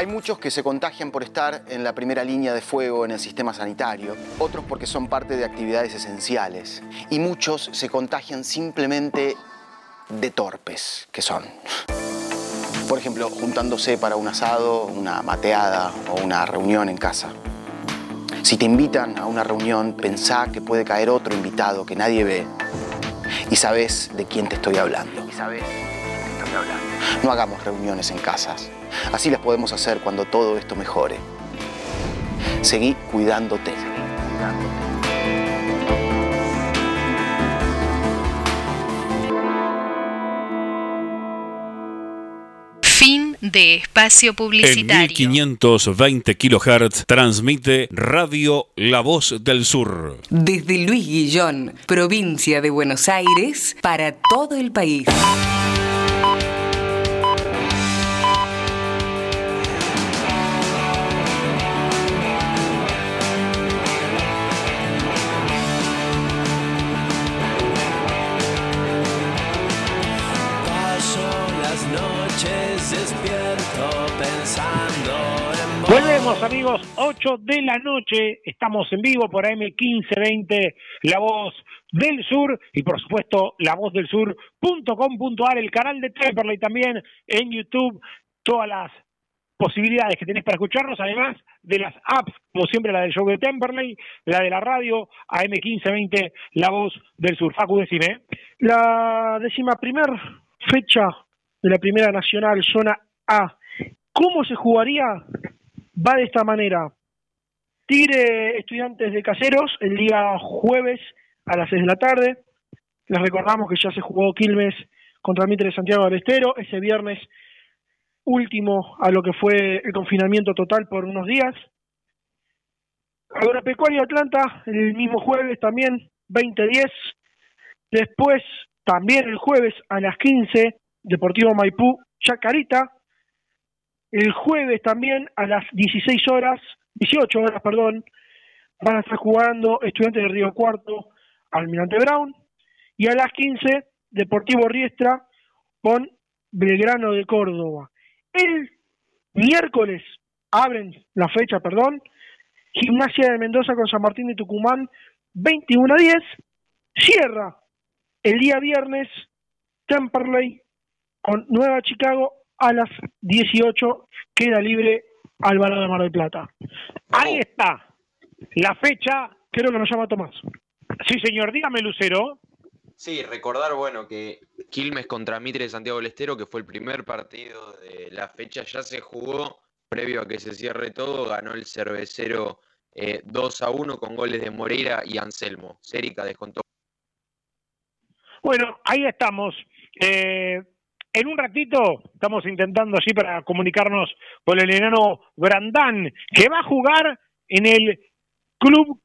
Hay muchos que se contagian por estar en la primera línea de fuego en el sistema sanitario, otros porque son parte de actividades esenciales y muchos se contagian simplemente de torpes que son. Por ejemplo, juntándose para un asado, una mateada o una reunión en casa. Si te invitan a una reunión, pensá que puede caer otro invitado que nadie ve Y sabes de quién te estoy hablando. Y sabes de quién te estoy hablando. No hagamos reuniones en casas. Así las podemos hacer cuando todo esto mejore. Seguí cuidándote. Seguí cuidándote. Fin de espacio En publicitario. 1520 kHz transmite Radio La Voz del Sur. Desde Luis Guillón, provincia de Buenos Aires, para todo el país. Volvemos amigos, 8 de la noche, estamos en vivo por AM 1520, La Voz del Sur y por supuesto la voz del sur.com.ar, el canal de Temperley también en YouTube, todas las posibilidades que tenés para escucharnos, además de las apps, como siempre la del show de Temperley, la de la radio, AM 1520, La Voz del Sur. Facu, decime. La décima primer fecha de la Primera Nacional, zona A. ¿Cómo se jugaría? Va de esta manera. Tigre Estudiantes de Caseros el día jueves a las 6 de la tarde. Les recordamos que ya se jugó Quilmes contra Mitre de Santiago del Estero ese viernes último a lo que fue el confinamiento total por unos días. Agropecuario Atlanta el mismo jueves también, 20-10. Después, también el jueves a las 15, Deportivo Maipú, Chacarita. El jueves también a las 16 horas, 18 horas, perdón, van a estar jugando Estudiantes de Río Cuarto, Almirante Brown. Y a las 15, Deportivo Riestra con Belgrano de Córdoba. El miércoles abren la fecha, perdón, Gimnasia de Mendoza con San Martín de Tucumán, 21 a 10. Cierra el día viernes Temperley con Nueva Chicago a las 18. Queda libre Alvarado de Mar del Plata. Ahí está, la fecha, Creo que nos llama Tomás. sí señor, dígame Lucero. Sí, recordar, bueno, que Quilmes contra Mitre de Santiago del Estero, que fue el primer partido de la fecha, ya se jugó previo a que se cierre todo, ganó el cervecero eh, 2 a 1 con goles de Moreira y Anselmo. Cérica descontó. Bueno, ahí estamos. Eh, en un ratito estamos intentando así para comunicarnos con el enano Brandán, que va a jugar en el club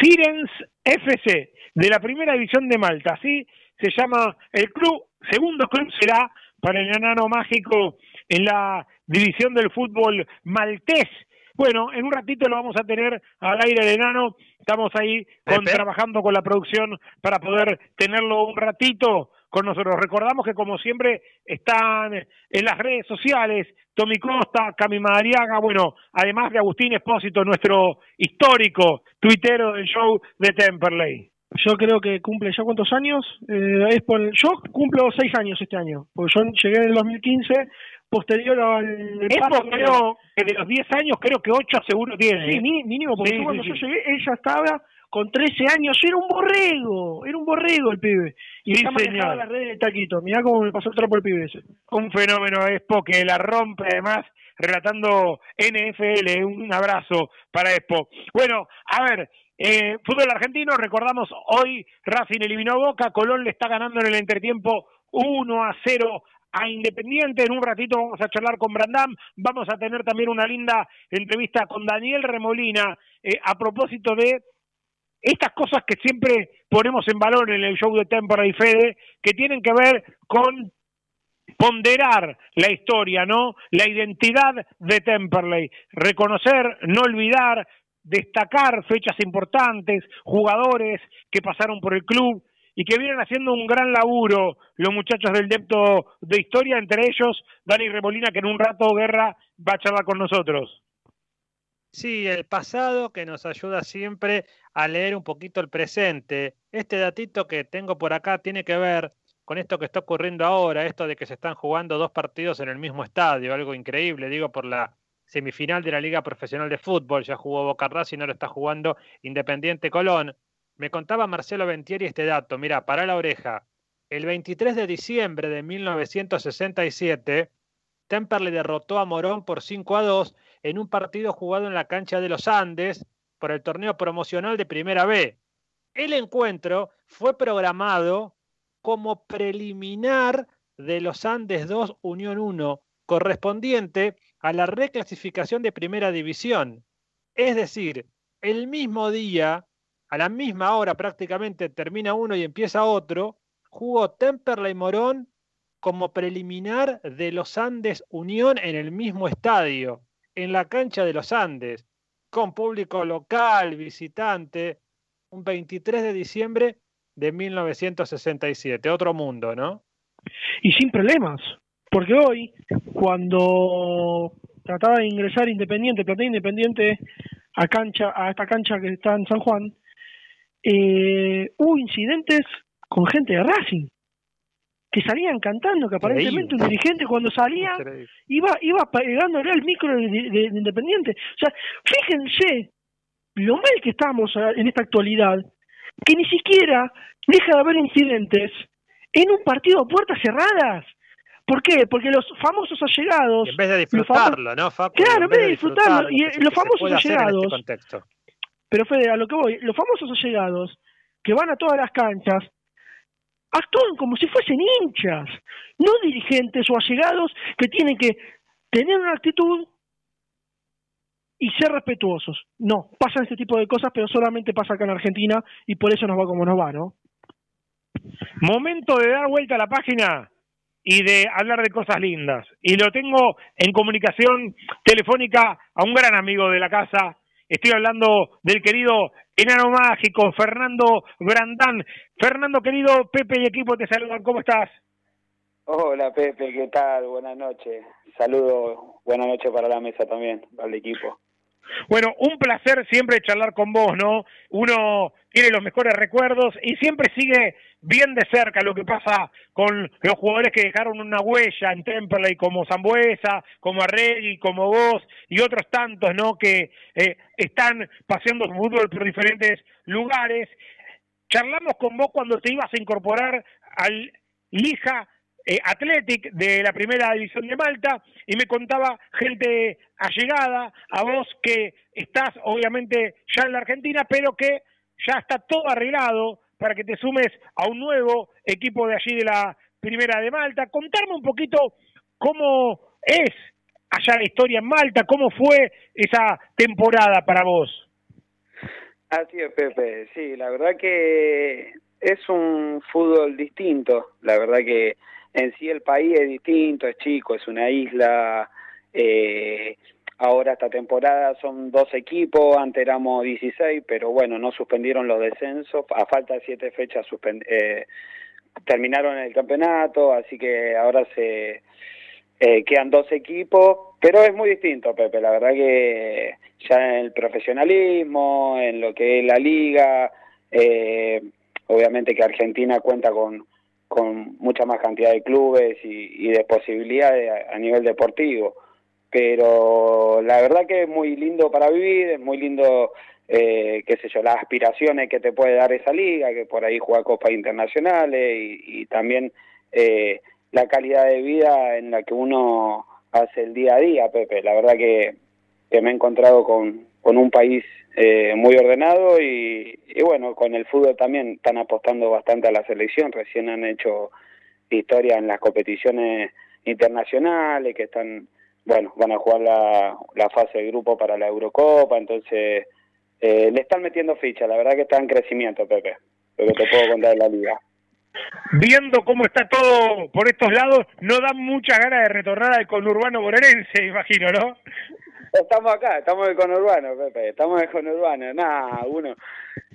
Sirens FC de la primera división de Malta. Así se llama el club. Segundo club será para el enano mágico en la división del fútbol maltés. Bueno, en un ratito lo vamos a tener al aire el enano. Estamos ahí con- trabajando con la producción para poder tenerlo un ratito con nosotros. Recordamos que como siempre están en las redes sociales Tommy Costa, Cami Madariaga, bueno, además de Agustín Espósito, nuestro histórico tuitero del show de Temperley. Yo creo que cumple ya cuántos años. Eh, es por, yo cumplo seis años este año, porque yo llegué en el 2015, posterior al Epo paso- creo que de los 10 años, creo que 8 seguro tiene. Sí, mínimo, porque Sí, yo cuando sí, yo llegué, él ya estaba con 13 años, era un borrego, era un borrego el pibe. Y Sí, ya manejaba las redes del taquito. Mirá cómo me pasó el trapo el pibe ese. un fenómeno Expo que la rompe además relatando NFL, un abrazo para Expo. Bueno, a ver, eh, fútbol argentino, recordamos hoy Racing eliminó a Boca, Colón le está ganando en el entretiempo 1 a 0 a Independiente, en un ratito vamos a charlar con Brandam, vamos a tener también una linda entrevista con Daniel Remolina eh, a propósito de estas cosas que siempre ponemos en valor en el show de Tempora y Fede, que tienen que ver con ponderar la historia, ¿no? La identidad de Temperley, reconocer, no olvidar, destacar fechas importantes, jugadores que pasaron por el club y que vienen haciendo un gran laburo los muchachos del depto de historia, entre ellos Dani Remolina, que en un rato Guerra va a charlar con nosotros. Sí, el pasado que nos ayuda siempre a leer un poquito el presente. Este datito que tengo por acá tiene que ver con esto que está ocurriendo ahora, esto de que se están jugando dos partidos en el mismo estadio, algo increíble, digo, por la semifinal de la Liga Profesional de Fútbol, ya jugó Boca Racing, ahora está jugando Independiente Colón. Me contaba Marcelo Ventieri este dato, mira, para la oreja. El 23 de diciembre de 1967, Temperley derrotó a Morón por 5 a 2 en un partido jugado en la cancha de los Andes por el torneo promocional de Primera B. El encuentro fue programado como preliminar de los Andes 2 Unión 1, correspondiente a la reclasificación de Primera División. Es decir, el mismo día, a la misma hora prácticamente termina uno y empieza otro, jugó Temperley Morón como preliminar de los Andes Unión en el mismo estadio, en la cancha de los Andes, con público local, visitante, un 23 de diciembre de 1967. Otro mundo, ¿no? Y sin problemas, porque hoy, cuando trataba de ingresar Independiente, Platea Independiente a cancha, a esta cancha que está en San Juan, eh, hubo incidentes con gente de Racing que salían cantando, que aparentemente un dirigente cuando salía iba iba pegándole al micro de, de Independiente. O sea, fíjense lo mal que estamos en esta actualidad, que ni siquiera deja de haber incidentes en un partido a puertas cerradas. ¿Por qué? Porque los famosos allegados... En vez de disfrutarlo, ¿no, Claro, en vez de disfrutarlo. Y los famosos este allegados... pero Fede, a lo que voy, los famosos allegados que van a todas las canchas actúan como si fuesen hinchas, no dirigentes o allegados que tienen que tener una actitud y ser respetuosos. No, pasan este tipo de cosas, pero solamente pasa acá en Argentina y por eso nos va como nos va, ¿no? Momento de dar vuelta a la página y de hablar de cosas lindas. Y lo tengo en comunicación telefónica a un gran amigo de la casa. Estoy hablando del querido enano mágico, Fernando Brandán. Fernando, querido, Pepe y equipo te saludan. ¿Cómo estás? Hola, Pepe, ¿qué tal? Buenas noches. Saludos, buenas noches para la mesa también, para el equipo. Bueno, un placer siempre charlar con vos, ¿no? Uno tiene los mejores recuerdos y siempre sigue bien de cerca lo que pasa con los jugadores que dejaron una huella en Temperley, como Zambuesa, como Arregui, como vos y otros tantos, ¿no? Que eh, están paseando su fútbol por diferentes lugares. Charlamos con vos cuando te ibas a incorporar al Lija eh, Athletic de la primera división de Malta y me contaba gente allegada a vos que estás obviamente ya en la Argentina, pero que ya está todo arreglado para que te sumes a un nuevo equipo de allí de la primera de Malta. Contarme un poquito cómo es allá la historia en Malta, cómo fue esa temporada para vos. Así es, Pepe. Sí, la verdad que es un fútbol distinto. La verdad que en sí el país es distinto, es chico, es una isla. Eh, ahora esta temporada son dos equipos, antes éramos 16, pero bueno, no suspendieron los descensos, a falta de siete fechas eh, terminaron el campeonato, así que ahora se eh, quedan dos equipos, pero es muy distinto, Pepe, la verdad que ya en el profesionalismo, en lo que es la liga, eh, obviamente que Argentina cuenta con con mucha más cantidad de clubes y, de posibilidades a, nivel deportivo. Pero la verdad que es muy lindo para vivir, es muy lindo, eh, qué sé yo, las aspiraciones que te puede dar esa liga, que por ahí juega copas internacionales y, también eh, la calidad de vida en la que uno hace el día a día, Pepe. La verdad que, que me he encontrado con, con un país eh, muy ordenado y, bueno, con el fútbol también están apostando bastante a la selección, recién han hecho historia en las competiciones internacionales que están, bueno, van a jugar la, la fase de grupo para la Eurocopa, entonces eh, le están metiendo ficha, la verdad que está en crecimiento, Pepe, lo que te puedo contar de la liga. Viendo cómo está todo por estos lados, no dan muchas ganas de retornar al conurbano bonaerense, imagino, ¿no? Estamos acá, estamos en conurbano, Pepe, estamos en conurbano. Nada, uno,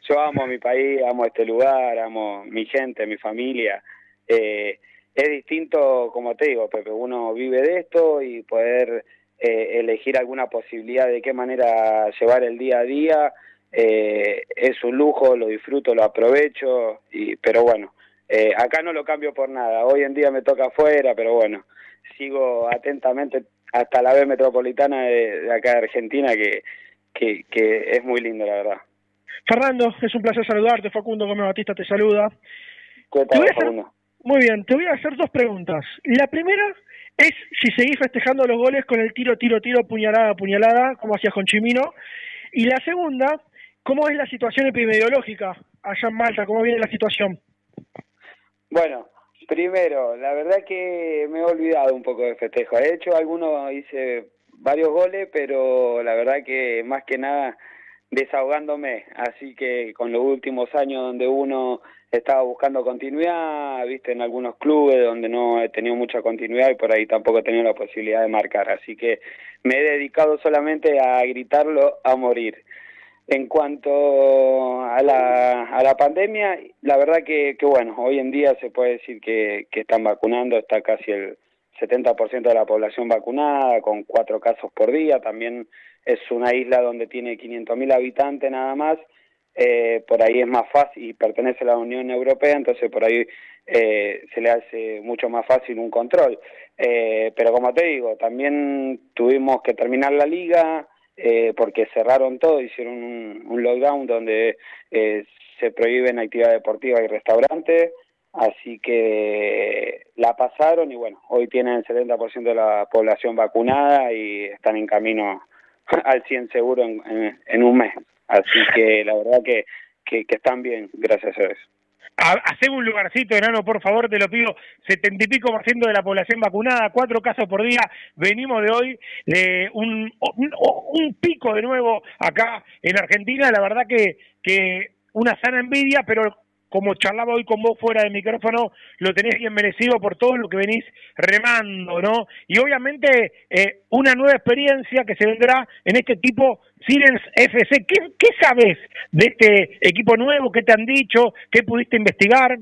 yo amo mi país, amo este lugar, amo mi gente, mi familia. Eh, es distinto, como te digo, Pepe, uno vive de esto y poder eh, elegir alguna posibilidad de qué manera llevar el día a día. Eh, es un lujo, lo disfruto, lo aprovecho, y, pero bueno, eh, acá no lo cambio por nada. Hoy en día me toca afuera, pero bueno, sigo atentamente hasta la B metropolitana de, acá de Argentina, que, que, es muy lindo, la verdad. Fernando, es un placer saludarte. Facundo Gómez Batista te saluda. ¿Qué tal, Facundo? Muy bien, te voy a hacer dos preguntas. La primera es si seguís festejando los goles con el tiro, tiro, tiro, puñalada, puñalada, como hacías con Chimino. Y la segunda, ¿cómo es la situación epidemiológica allá en Malta? ¿Cómo viene la situación? Bueno, primero, la verdad que me he olvidado un poco de festejo. He hecho algunos, hice varios goles, pero la verdad que más que nada desahogándome. Así que con los últimos años donde uno estaba buscando continuidad, viste, en algunos clubes donde no he tenido mucha continuidad y por ahí tampoco he tenido la posibilidad de marcar. Así que me he dedicado solamente a gritarlo a morir. En cuanto a la, a la pandemia, la verdad que, que bueno, hoy en día se puede decir que, que están vacunando, está casi el 70% de la población vacunada, con cuatro casos por día, también es una isla donde tiene 500.000 habitantes nada más, eh, por ahí es más fácil y pertenece a la Unión Europea, entonces por ahí eh, se le hace mucho más fácil un control. Eh, pero como te digo, también tuvimos que terminar la liga eh, porque cerraron todo, hicieron un, un lockdown donde eh, se prohíben actividades deportivas y restaurantes, así que la pasaron y bueno, hoy tienen el 70% de la población vacunada y están en camino [laughs] al 100 seguro en un mes. Así que la verdad que, que, están bien, gracias a eso. Ha- Hacé un lugarcito, enano, por favor, te lo pido. Setenta y pico por ciento de la población vacunada, cuatro casos por día. Venimos de hoy de un, un, un pico de nuevo acá en Argentina. La verdad que, que una sana envidia, pero como charlaba hoy con vos fuera de micrófono, lo tenés bien merecido por todo lo que venís remando, ¿no? Y obviamente eh, una nueva experiencia que se vendrá en este tipo Sirens FC. ¿Qué, ¿Qué sabes de este equipo nuevo? ¿Qué te han dicho? ¿Qué pudiste investigar?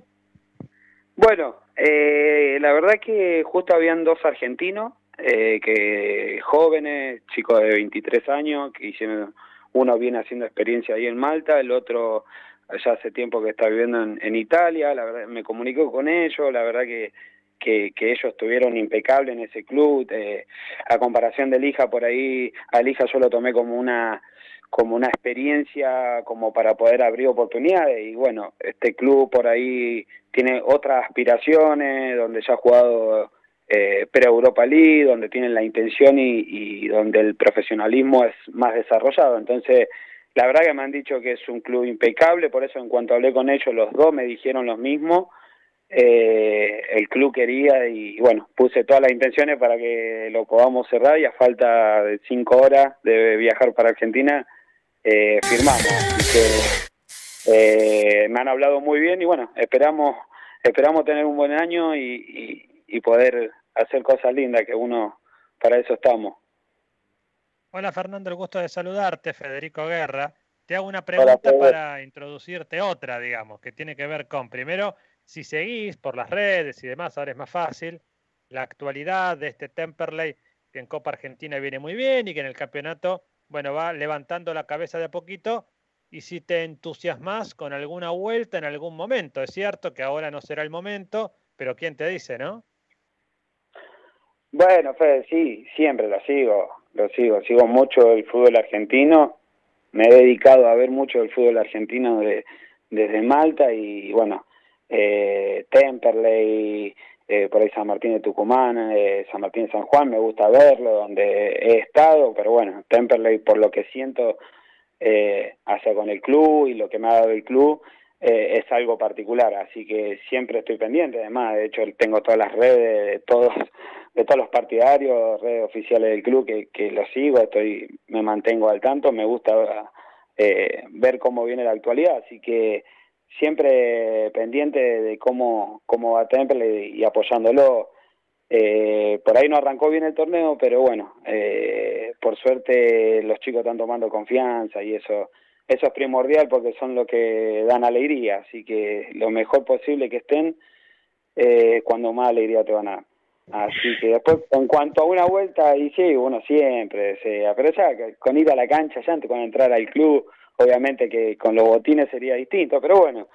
Bueno, eh, la verdad que justo habían dos argentinos, eh, que jóvenes, chicos de 23 años, que hicieron, uno viene haciendo experiencia ahí en Malta, el otro ya hace tiempo que está viviendo en, en Italia, la verdad, me comunico con ellos, la verdad que, que, ellos estuvieron impecables en ese club, eh, a comparación del hija por ahí, al hija yo lo tomé como una como una experiencia como para poder abrir oportunidades y bueno, este club por ahí tiene otras aspiraciones, donde ya ha jugado eh, pre-Europa League, donde tienen la intención y, y donde el profesionalismo es más desarrollado. Entonces, la verdad que me han dicho que es un club impecable, por eso en cuanto hablé con ellos, los dos me dijeron lo mismo. Eh, el club quería y bueno, puse todas las intenciones para que lo podamos cerrar y a falta de cinco horas de viajar para Argentina, eh, firmamos. Así que eh, me han hablado muy bien y bueno, esperamos esperamos tener un buen año y, y, y poder hacer cosas lindas, que uno, para eso estamos. Hola Fernando, el gusto de saludarte, Federico Guerra. Te hago una pregunta para introducirte otra, digamos, que tiene que ver con, primero, si seguís por las redes y demás, ahora es más fácil, la actualidad de este Temperley, que en Copa Argentina viene muy bien y que en el campeonato, bueno, va levantando la cabeza de a poquito, y si te entusiasmas con alguna vuelta en algún momento. Es cierto que ahora no será el momento, pero ¿quién te dice, no? Bueno, Fede, sí, siempre lo sigo, lo sigo, sigo mucho el fútbol argentino, me he dedicado a ver mucho el fútbol argentino de, desde Malta y bueno, eh, Temperley, eh, por ahí San Martín de Tucumán, eh, San Martín de San Juan, me gusta verlo, donde he estado, pero bueno, Temperley por lo que siento eh, hacia con el club y lo que me ha dado el club eh, es algo particular, así que siempre estoy pendiente, además, de hecho tengo todas las redes de todos de todos los partidarios, redes oficiales del club que, que lo sigo, estoy me mantengo al tanto, me gusta eh, ver cómo viene la actualidad, así que siempre pendiente de cómo, cómo va Temple y apoyándolo. Eh, por ahí no arrancó bien el torneo, pero bueno, eh, por suerte los chicos están tomando confianza y eso eso es primordial porque son lo que dan alegría, así que lo mejor posible que estén eh, cuando más alegría te van a dar. Así que después, en cuanto a una vuelta, y sí, uno siempre desea, pero ya con ir a la cancha, ya antes con entrar al club, obviamente que con los botines sería distinto, pero bueno,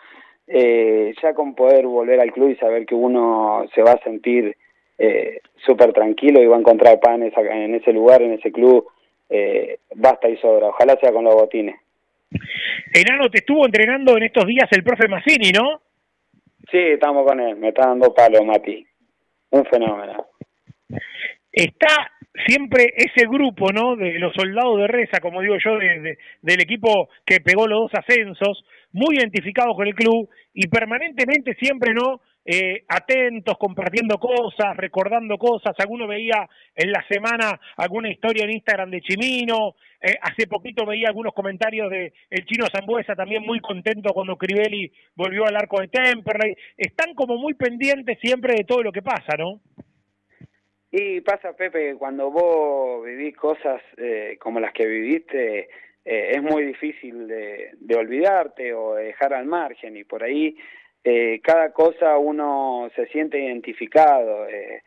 eh, ya con poder volver al club y saber que uno se va a sentir eh, súper tranquilo y va a encontrar paz en, en ese lugar, en ese club, eh, basta y sobra. Ojalá sea con los botines. Enano, te estuvo entrenando en estos días el profe Massini, ¿no? Sí, estamos con él, me está dando palo, Mati. Un fenómeno. Está siempre ese grupo, ¿no? De los soldados de Reza, como digo yo, de, del equipo que pegó los dos ascensos, muy identificado con el club y permanentemente siempre, ¿no? Eh, atentos, compartiendo cosas, recordando cosas. Alguno veía en la semana alguna historia en Instagram de Chimino. Eh, hace poquito veía algunos comentarios de el chino Zambuesa también muy contento cuando Crivelli volvió al arco de Temperley. Están como muy pendientes siempre de todo lo que pasa, ¿no? Y pasa, Pepe, que cuando vos vivís cosas eh, como las que viviste, es muy difícil de, de olvidarte o de dejar al margen y por ahí eh, cada cosa uno se siente identificado. Eh,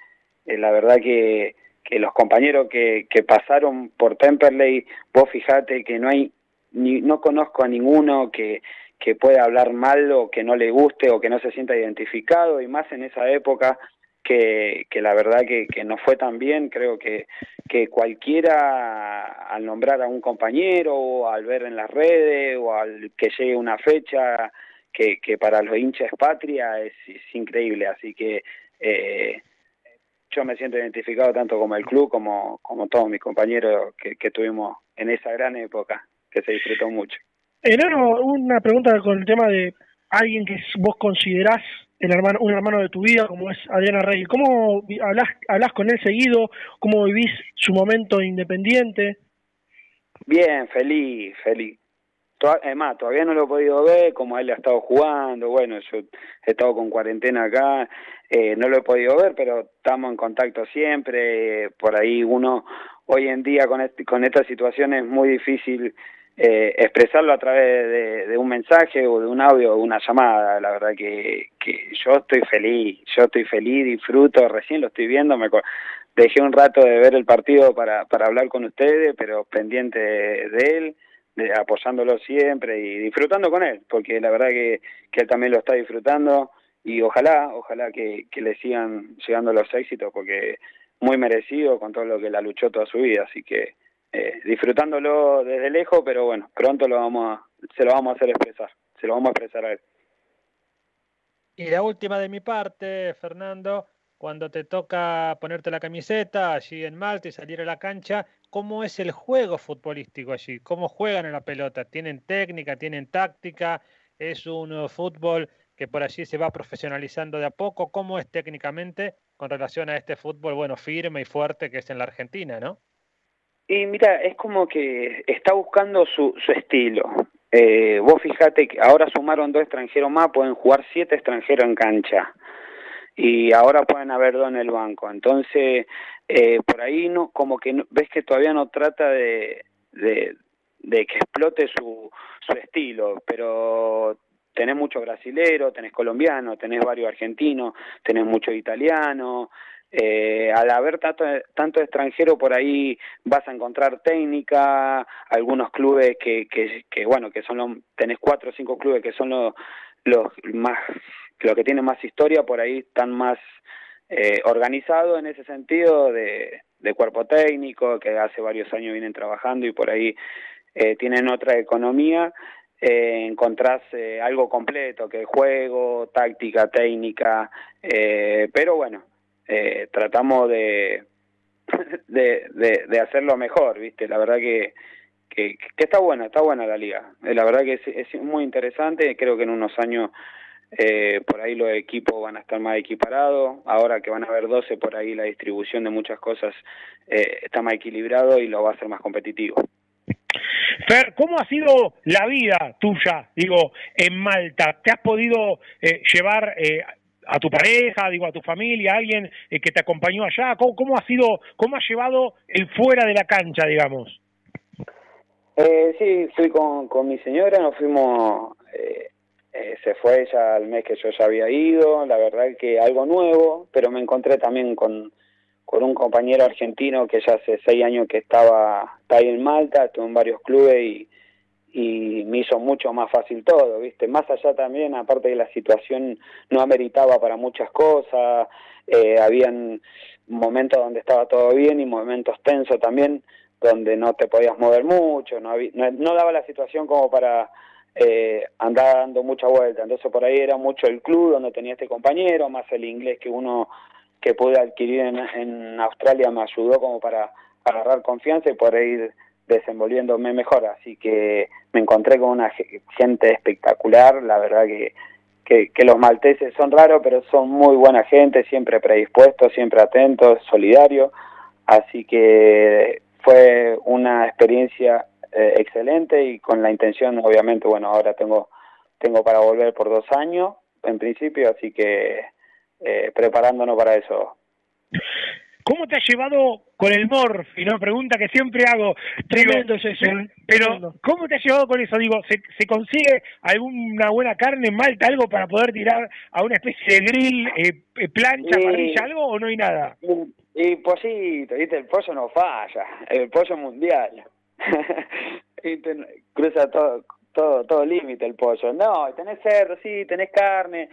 eh, la verdad que, que los compañeros que, que pasaron por Temperley, vos fijate que no hay, ni, no conozco a ninguno que, que pueda hablar mal o que no le guste o que no se sienta identificado y más en esa época que, que la verdad que, que no fue tan bien, creo que, que cualquiera al nombrar a un compañero o al ver en las redes o al que llegue una fecha que, que para los hinchas patria es, increíble, así que eh, yo me siento identificado tanto como el club como, como todos mis compañeros que, que tuvimos en esa gran época, que se disfrutó mucho. Enano, una pregunta con el tema de alguien que vos considerás el hermano, un hermano de tu vida, como es Adriana Rey. ¿Cómo hablas, hablas con él seguido? ¿Cómo vivís su momento independiente? Bien, feliz, feliz además, todavía no lo he podido ver, como él ha estado jugando, bueno, yo he estado con cuarentena acá, eh, no lo he podido ver, pero estamos en contacto siempre, por ahí uno hoy en día con, este, con esta situación es muy difícil eh, expresarlo a través de, un mensaje o de un audio o una llamada, la verdad que, que yo estoy feliz, yo estoy feliz, disfruto, recién lo estoy viendo, me dejé un rato de ver el partido para, para hablar con ustedes, pero pendiente de él, apoyándolo siempre y disfrutando con él, porque la verdad que, él también lo está disfrutando y ojalá, ojalá que, que le sigan llegando los éxitos, porque muy merecido con todo lo que la luchó toda su vida, así que eh, disfrutándolo desde lejos, pero bueno, pronto lo vamos a, se lo vamos a hacer expresar, se lo vamos a expresar a él. Y la última de mi parte, Fernando, cuando te toca ponerte la camiseta allí en Malta y salir a la cancha, cómo es el juego futbolístico allí, cómo juegan en la pelota, tienen técnica, tienen táctica, es un fútbol que por allí se va profesionalizando de a poco, cómo es técnicamente con relación a este fútbol, bueno, firme y fuerte que es en la Argentina, ¿no? Y mira, es como que está buscando su, su estilo. Eh, vos fijate que ahora sumaron dos extranjeros más, pueden jugar siete extranjeros en cancha y ahora pueden haber dos en el banco. Entonces, eh, por ahí no, como que ves que todavía no trata de, de, que explote su, su estilo, pero tenés mucho brasilero, tenés colombiano, tenés varios argentinos, tenés mucho italiano, eh, al haber tanto, tanto extranjero por ahí vas a encontrar técnica, algunos clubes que, que, que bueno, que son los, tenés cuatro o cinco clubes que son los, los más los que tienen más historia por ahí están más eh, organizados en ese sentido de, de, cuerpo técnico, que hace varios años vienen trabajando y por ahí eh, tienen otra economía, eh, encontrás eh, algo completo, que juego, táctica, técnica, eh, pero bueno, eh, tratamos de, [laughs] de, de, de, hacerlo mejor, ¿viste? La verdad que, que, que está buena, está buena la liga. La verdad que es, es muy interesante, creo que en unos años eh, por ahí los equipos van a estar más equiparados, ahora que van a haber 12 por ahí la distribución de muchas cosas eh, está más equilibrado y lo va a hacer más competitivo. Fer, ¿cómo ha sido la vida tuya, digo, en Malta? ¿Te has podido eh, llevar eh, a tu pareja, digo, a tu familia, a alguien eh, que te acompañó allá? ¿Cómo, ¿Cómo, ha sido, cómo ha llevado el fuera de la cancha, digamos? Eh, sí, fui con, con mi señora, nos fuimos eh, eh, se fue ella al mes que yo ya había ido, la verdad que algo nuevo, pero me encontré también con, con un compañero argentino que ya hace seis años que estaba ahí en Malta, estuvo en varios clubes y, y me hizo mucho más fácil todo, ¿viste? Más allá también, aparte de la situación no ameritaba para muchas cosas, eh, habían momentos donde estaba todo bien y momentos tensos también, donde no te podías mover mucho, no, había- no, no daba la situación como para eh, andar dando mucha vuelta. Entonces por ahí era mucho el club donde tenía este compañero, más el inglés que uno que pude adquirir en, en Australia me ayudó como para agarrar confianza y poder ir desenvolviéndome mejor. Así que me encontré con una ge- gente espectacular, la verdad que, que, que los malteses son raros, pero son muy buena gente, siempre predispuestos, siempre atentos, solidarios. Así que fue una experiencia eh, excelente y con la intención, obviamente, bueno, ahora tengo tengo para volver por dos años, en principio, así que eh, preparándonos para eso. ¿Cómo te has llevado con el morfi? ¿no? Pregunta que siempre hago. Tremendo. Pero, Tremendo. ¿cómo te has llevado con eso? Digo, ¿se, se consigue alguna buena carne Malta, algo para poder tirar a una especie de grill, eh, eh, plancha, parrilla, algo o no hay nada? Y pollito, ¿viste? El pollo no falla, el pollo mundial. [laughs] Cruza todo, todo, todo límite el pollo. No, tenés cerdo, sí, tenés carne.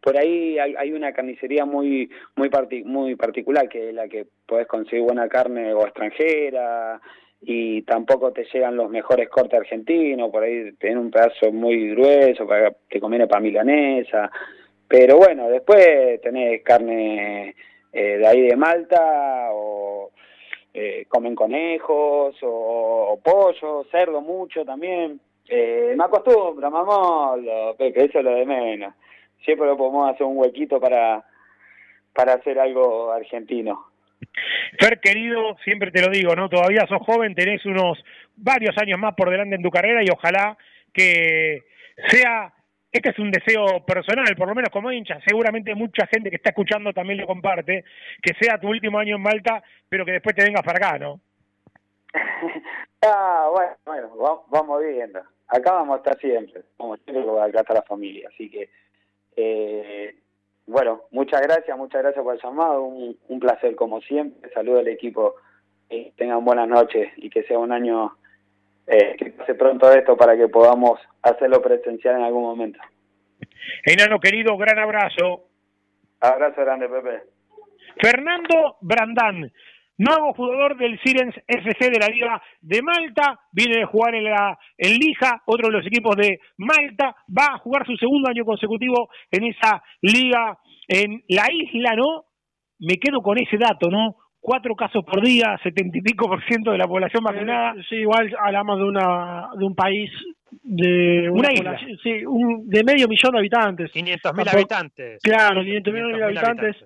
Por ahí hay, hay una carnicería muy muy parti- muy particular que es la que podés conseguir buena carne o extranjera y tampoco te llegan los mejores cortes argentinos, por ahí tenés un pedazo muy grueso para que conviene para milanesa. Pero bueno, después tenés carne eh, de ahí de Malta o eh, comen conejos o, pollo, cerdo mucho también. Eh, me acostumbro, mamolo, Pepe, eso es lo de menos. Siempre lo podemos hacer un huequito para, para hacer algo argentino. Fer, querido, siempre te lo digo, ¿no? Todavía sos joven, tenés unos varios años más por delante en tu carrera y ojalá que sea, este es un deseo personal, por lo menos como hincha, seguramente mucha gente que está escuchando también lo comparte, que sea tu último año en Malta, pero que después te vengas para acá, ¿no? [laughs] Ah, bueno, bueno, va- vamos viendo. Acá vamos a estar siempre, como siempre, acá está la familia. Así que, eh, bueno, muchas gracias, muchas gracias por el llamado. Un, un placer, como siempre. Saludo al equipo. Y tengan buenas noches y que sea un año eh, que pase pronto esto para que podamos hacerlo presencial en algún momento. [laughs] Enano querido, gran abrazo. Abrazo grande, Pepe. Fernando Brandán, nuevo jugador del Sirens FC de la Liga de Malta, viene de jugar en la en Lija, otro de los equipos de Malta, va a jugar su segundo año consecutivo en esa liga en la isla, ¿no? Me quedo con ese dato, ¿no? Cuatro casos por día, setenta y pico por ciento de la población vacunada. Sí, igual hablamos de una de un país de Una isla. sí, un- de medio millón de habitantes. 500.000 Tampoco- habitantes. Claro, 500.000 500.000 habitantes.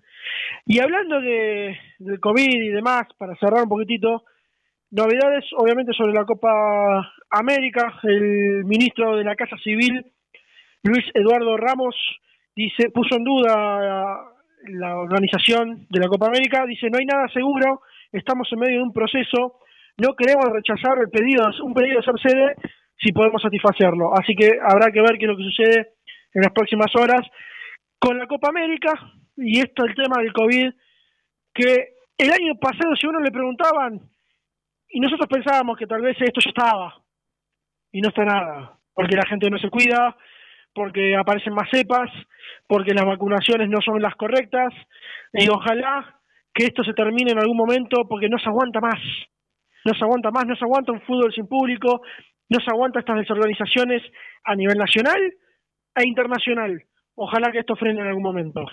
Y hablando de, del COVID y demás, para cerrar un poquitito, novedades obviamente sobre la Copa América. El ministro de la Casa Civil, Luis Eduardo Ramos, dice puso en duda la organización de la Copa América. Dice, no hay nada seguro, estamos en medio de un proceso, no queremos rechazar el pedido, un pedido de ser sede si podemos satisfacerlo. Así que habrá que ver qué es lo que sucede en las próximas horas con la Copa América y esto el tema del COVID que el año pasado si uno le preguntaban y nosotros pensábamos que tal vez esto ya estaba y no está nada porque la gente no se cuida porque aparecen más cepas porque las vacunaciones no son las correctas y ojalá que esto se termine en algún momento porque no se aguanta más no se aguanta más, no se aguanta un fútbol sin público, no se aguanta estas desorganizaciones a nivel nacional e internacional. Ojalá que esto frene en algún momento.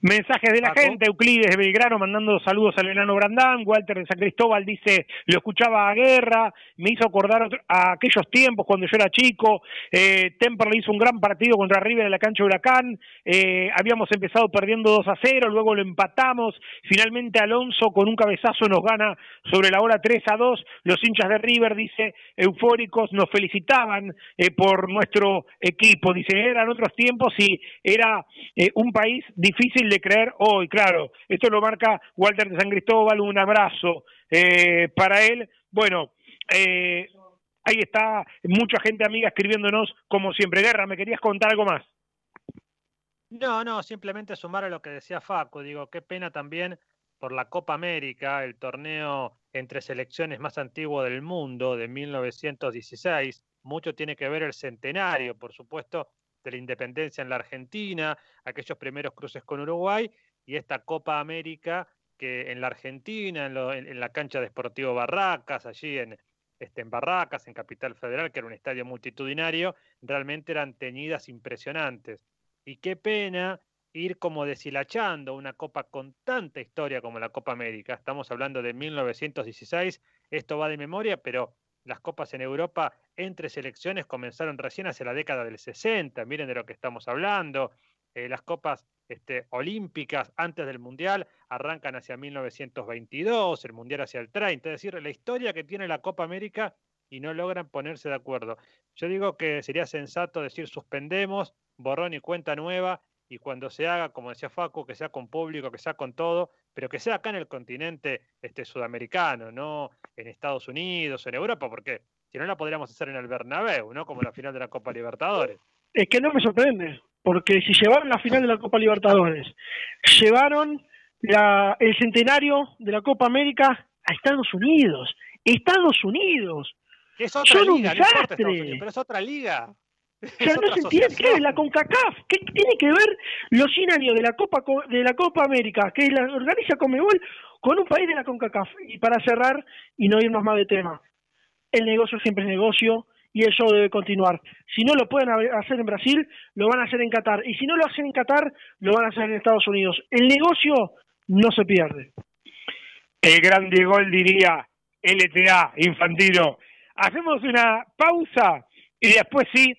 Mensajes de la gente, Euclides de Belgrano mandando saludos al enano Brandán, Walter de San Cristóbal dice, lo escuchaba a Guerra, me hizo acordar otro- a aquellos tiempos cuando yo era chico, eh, Temperley hizo un gran partido contra River en la cancha de Huracán, eh, habíamos empezado perdiendo 2 a 0, luego lo empatamos, finalmente Alonso con un cabezazo nos gana sobre la hora 3 a 2, los hinchas de River, dice, eufóricos, nos felicitaban eh, por nuestro equipo, dice, eran otros tiempos y era eh, un país difícil de creer hoy, claro, esto lo marca Walter de San Cristóbal, un abrazo eh, para él, bueno, eh, ahí está mucha gente amiga escribiéndonos como siempre, Guerra, ¿me querías contar algo más? No, no, simplemente sumar a lo que decía Facu. Digo, qué pena también por la Copa América, el torneo entre selecciones más antiguo del mundo de 1916. Mucho tiene que ver el centenario, por supuesto, de la independencia en la Argentina, aquellos primeros cruces con Uruguay y esta Copa América que en la Argentina, en, la cancha de Sportivo Barracas, allí en, este, en Barracas, en Capital Federal, que era un estadio multitudinario, realmente eran teñidas impresionantes. Y qué pena ir como deshilachando una copa con tanta historia como la Copa América. Estamos hablando de 1916, esto va de memoria, pero las copas en Europa entre selecciones comenzaron recién hacia la década del 60, miren de lo que estamos hablando. Eh, las copas este, olímpicas antes del Mundial arrancan hacia 1922, el Mundial hacia el 30, es decir, la historia que tiene la Copa América y no logran ponerse de acuerdo. Yo digo que sería sensato decir suspendemos, borrón y cuenta nueva, y cuando se haga, como decía Facu, que sea con público, que sea con todo, pero que sea acá en el continente este, sudamericano, no en Estados Unidos, en Europa, porque si no la podríamos hacer en el Bernabéu, ¿no? Como la final de la Copa Libertadores. Es que no me sorprende, porque si llevaron la final de la Copa Libertadores, llevaron la- el centenario de la Copa América a Estados Unidos. Estados Unidos. Que es otra Son un liga, no importa Estados desastre. Unidos, pero es otra liga. O sea, no se entiende, ¿qué es la CONCACAF? ¿Qué tiene que ver los 100 años de la Copa Co- de la Copa América, que la organiza Comebol, con un país de la CONCACAF? Y para cerrar y no irnos más de tema, el negocio siempre es negocio y el show debe continuar. Si no lo pueden ha- hacer en Brasil, lo van a hacer en Qatar. Y si no lo hacen en Qatar, lo van a hacer en Estados Unidos. El negocio no se pierde. El gran Diego diría LTA, Infantino. Hacemos una pausa y después sí,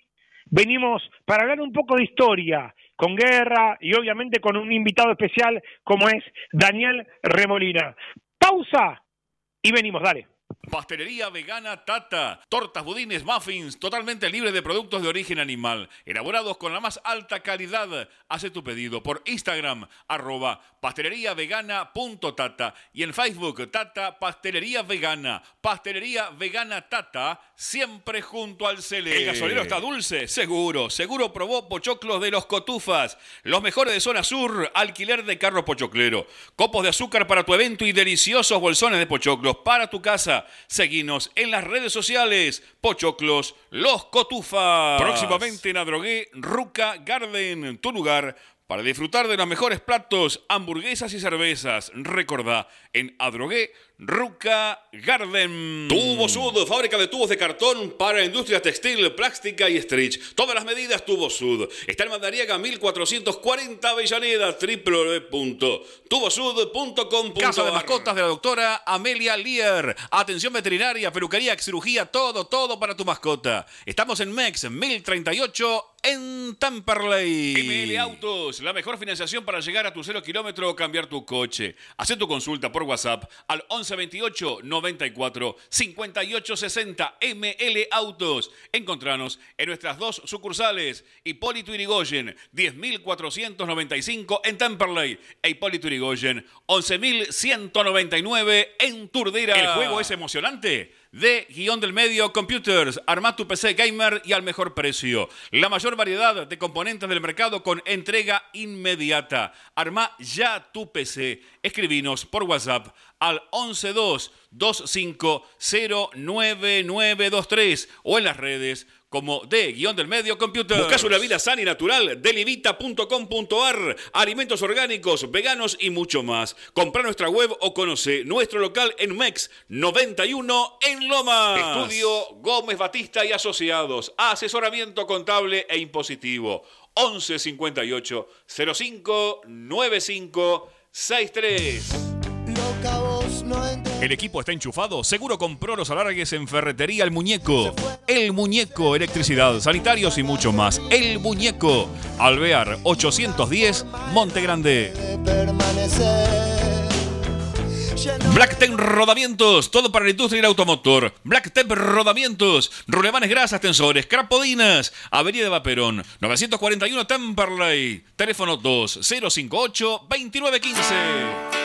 venimos para hablar un poco de historia, con guerra y obviamente con un invitado especial como es Daniel Remolina. Pausa y venimos, dale. Pastelería vegana Tata. Tortas, budines, muffins, totalmente libres de productos de origen animal. Elaborados con la más alta calidad. Hace tu pedido por Instagram, arroba pasteleriavegana.tata. Y en Facebook, Tata Pastelería Vegana. Pastelería Vegana Tata, siempre junto al Cele. ¿El gasolero está dulce? Seguro. Seguro probó pochoclos de los cotufas. Los mejores de zona sur, alquiler de carro pochoclero. Copos de azúcar para tu evento y deliciosos bolsones de pochoclos para tu casa. Seguinos en las redes sociales. Pochoclos, los cotufas. Próximamente en Adrogué, Ruca Garden, tu lugar para disfrutar de los mejores platos, hamburguesas y cervezas. Recordá, en Adrogué, Ruca Garden. Tubo Sud, fábrica de tubos de cartón para industria textil, plástica y stretch. Todas las medidas Tubo Sud. Está en Madariaga 1440 Avellaneda, www.tubosud.com. Casa de mascotas de la doctora Amelia Lear. Atención veterinaria, peluquería, cirugía, todo, todo para tu mascota. Estamos en MEX 1038 en Temperley. ML Autos, la mejor financiación para llegar a tu cero kilómetro o cambiar tu coche. Haz tu consulta por WhatsApp al 1128 94 58 60 ML Autos. Encontranos en nuestras dos sucursales, Hipólito Irigoyen, 10.495 en Temperley e Hipólito Irigoyen, 11.199 en Turdera. El juego es emocionante. De guion del medio Computers, arma tu PC gamer y al mejor precio. La mayor variedad de componentes del mercado con entrega inmediata. Arma ya tu PC. Escribinos por WhatsApp al 112-2509-923 o en las redes como de guion del medio Computers. Buscas una vida sana y natural, delivita.com.ar, alimentos orgánicos, veganos y mucho más. Compra nuestra web o conoce nuestro local en MEX 91 en Loma. Estudio Gómez Batista y Asociados, asesoramiento contable e impositivo. 11 58 05 95 63. El equipo está enchufado. Seguro compró los alargues en Ferretería El Muñeco. El Muñeco, electricidad, sanitarios y mucho más. El Muñeco. Alvear 810, Monte Grande. Blacktep Rodamientos, todo para la industria del automotor. Blacktep Rodamientos, rulemanes grasas, tensores, crapodinas. Avenida Vaperón, 941 Temperley. Teléfono 2058 2915.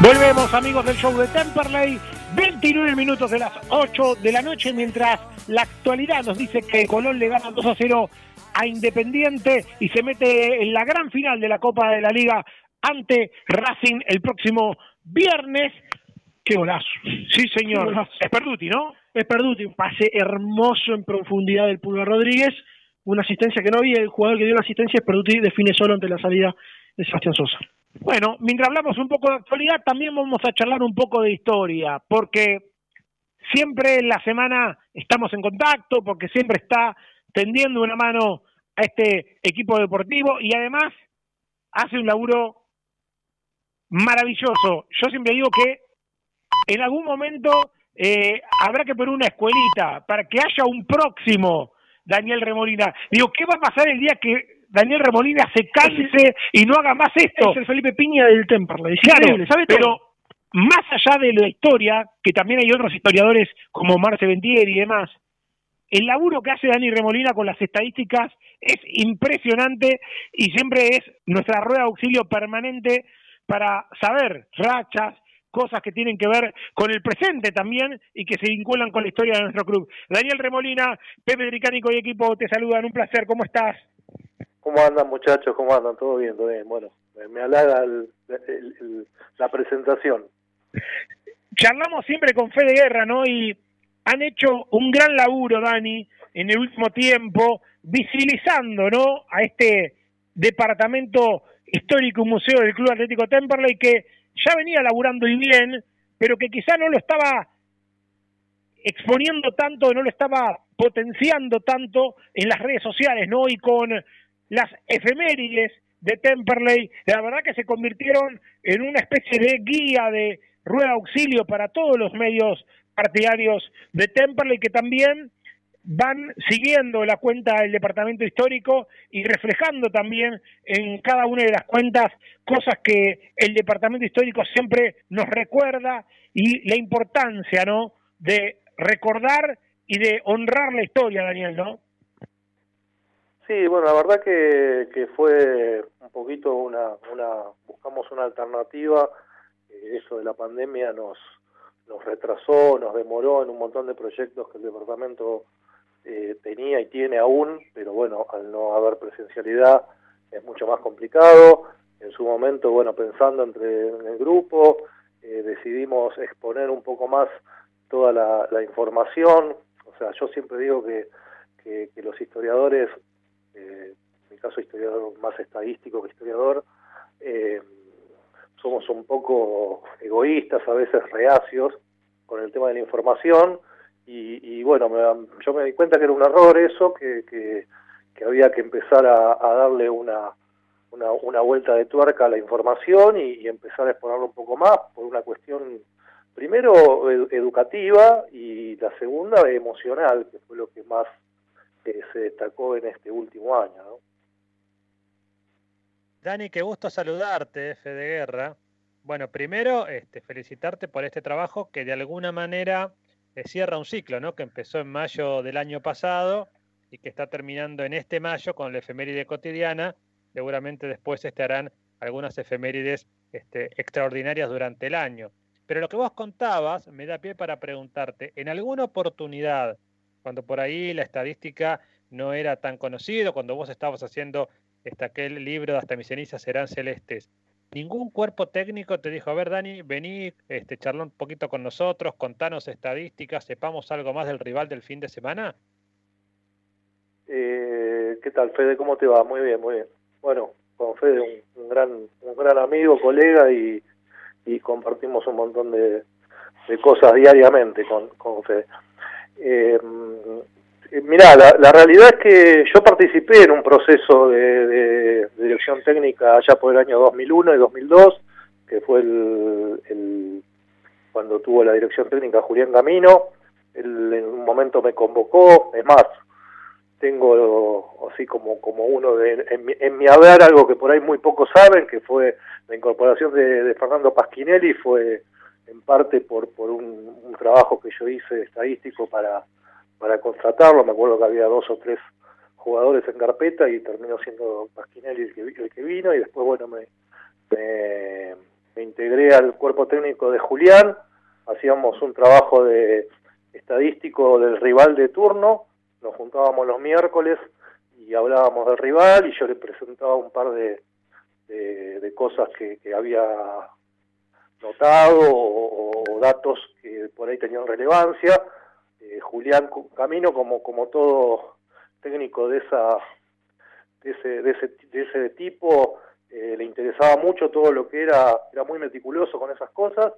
Volvemos amigos del show de Temperley 29 minutos de las 8 de la noche, mientras la actualidad nos dice que Colón le gana 2 a 0 a Independiente y se mete en la gran final de la Copa de la Liga ante Racing el próximo viernes. ¡Qué golazo! Sí, señor. Es Perduti, ¿no? Es Perduti, un pase hermoso en profundidad del Pulgar Rodríguez, una asistencia que no había, el jugador que dio la asistencia es Perduti, define solo ante la salida de Sebastián Sosa. Bueno, mientras hablamos un poco de actualidad, también vamos a charlar un poco de historia, porque siempre en la semana estamos en contacto, porque siempre está tendiendo una mano a este equipo deportivo y además hace un laburo maravilloso. Yo siempre digo que en algún momento eh, habrá que poner una escuelita para que haya un próximo Daniel Remolina. Digo, ¿qué va a pasar el día que Daniel Remolina se canse y no haga más esto. Es el Felipe Piña del Temperley. Claro, ¿sabe pero más allá de la historia, que también hay otros historiadores como Marce Ventieri y demás, el laburo que hace Dani Remolina con las estadísticas es impresionante y siempre es nuestra rueda de auxilio permanente para saber rachas, cosas que tienen que ver con el presente también y que se vinculan con la historia de nuestro club. Daniel Remolina, Pepe Dricánico y equipo te saludan, un placer, ¿cómo estás? ¿Cómo andan muchachos? ¿Cómo andan? ¿Todo bien? ¿Todo bien? Bueno, me halaga la presentación. Charlamos siempre con Fe de Guerra, ¿no? Y han hecho un gran laburo, Dani, en el último tiempo, visibilizando, ¿no? A este departamento histórico museo del Club Atlético Temperley que ya venía laburando y bien, pero que quizá no lo estaba exponiendo tanto, no lo estaba potenciando tanto en las redes sociales, ¿no? Y con las efemérides de Temperley, la verdad que se convirtieron en una especie de guía de rueda auxilio para todos los medios partidarios de Temperley que también van siguiendo la cuenta del departamento histórico y reflejando también en cada una de las cuentas cosas que el departamento histórico siempre nos recuerda y la importancia, ¿no? de recordar y de honrar la historia, Daniel, ¿no? Sí, bueno, la verdad que, que fue un poquito una, una, buscamos una alternativa, eh, eso de la pandemia nos, nos retrasó, nos demoró en un montón de proyectos que el departamento eh, tenía y tiene aún, pero bueno, al no haber presencialidad es mucho más complicado. En su momento, bueno, pensando entre en el grupo, eh, decidimos exponer un poco más toda la, la, información. O sea, yo siempre digo que, que, que los historiadores eh, en mi caso historiador más estadístico que historiador, eh, somos un poco egoístas, a veces reacios con el tema de la información y, bueno, yo me di cuenta que era un error eso, que, que, había que empezar a, darle una, una, una, vuelta de tuerca a la información y, empezar a exponerlo un poco más por una cuestión primero educativa y la segunda emocional, que fue lo que más se destacó en este último año. Dani, qué gusto saludarte, Fede Guerra. Bueno, primero, este, felicitarte por este trabajo que de alguna manera eh, cierra un ciclo, ¿no? Que empezó en mayo del año pasado y que está terminando en este mayo con la efeméride cotidiana. Seguramente después estarán algunas efemérides este, extraordinarias durante el año. Pero lo que vos contabas me da pie para preguntarte, ¿en alguna oportunidad cuando por ahí la estadística no era tan conocido, cuando vos estabas haciendo este, aquel libro de Hasta mis cenizas serán celestes. ¿Ningún cuerpo técnico te dijo, a ver, Dani, vení, este, charló un poquito con nosotros, contanos estadísticas, sepamos algo más del rival del fin de semana? Eh, ¿Qué tal, Fede? ¿Cómo te va? Muy bien, muy bien. Bueno, con Fede, un, gran, un gran amigo, colega, y, compartimos un montón de, cosas diariamente con, con Fede. Eh, mirá, la, realidad es que yo participé en un proceso de, dirección técnica allá por el año 2001 y 2002, que fue el, cuando tuvo la dirección técnica Julián Camino. Él en un momento me convocó, es más, tengo así como, como uno de, en, mi, haber algo que por ahí muy pocos saben, que fue la incorporación de, Fernando Pasquinelli, fue en parte por, por un, trabajo que yo hice estadístico para, para contratarlo. Me acuerdo que había dos o tres jugadores en carpeta y terminó siendo Pasquinelli el que, el que vino. Y después, bueno, me, me, integré al cuerpo técnico de Julián. Hacíamos un trabajo de estadístico del rival de turno, nos juntábamos los miércoles y hablábamos del rival y yo le presentaba un par de, de, cosas que, había notado o, datos que por ahí tenían relevancia. Eh, Julián Camino, como, como todo técnico de, esa, de, ese, de, ese, de ese tipo, eh, le interesaba mucho todo lo que era, era muy meticuloso con esas cosas.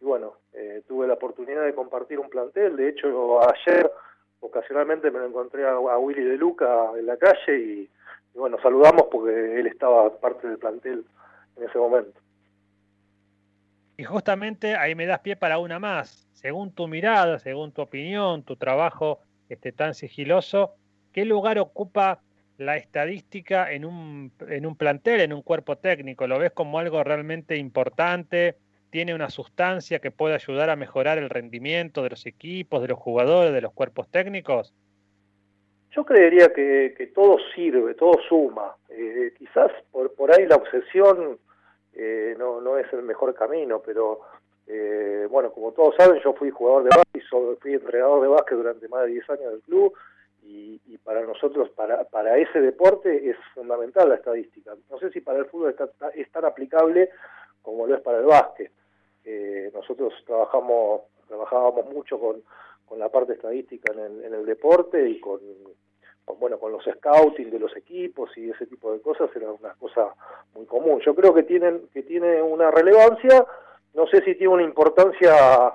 Y bueno, eh, tuve la oportunidad de compartir un plantel. De hecho, ayer ocasionalmente me lo encontré a, Willy de Luca en la calle y, bueno, saludamos porque él estaba parte del plantel en ese momento. Y justamente ahí me das pie para una más. Según tu mirada, según tu opinión, tu trabajo este, tan sigiloso, ¿qué lugar ocupa la estadística en un, en un plantel, en un cuerpo técnico? ¿Lo ves como algo realmente importante? tiene una sustancia que puede ayudar a mejorar el rendimiento de los equipos, de los jugadores, de los cuerpos técnicos? Yo creería que, todo sirve, todo suma. Eh, quizás por ahí la obsesión eh, no, no es el mejor camino, pero eh, bueno, como todos saben, yo fui jugador de básquet, fui entrenador de básquet durante más de 10 años del club y, para nosotros, para, para ese deporte es fundamental la estadística. No sé si para el fútbol es tan aplicable como lo es para el básquet. Eh, nosotros trabajamos trabajábamos mucho con, con la parte estadística en el, deporte y con, bueno con los scouting de los equipos y ese tipo de cosas era una cosa muy común yo creo que tienen que tiene una relevancia no sé si tiene una importancia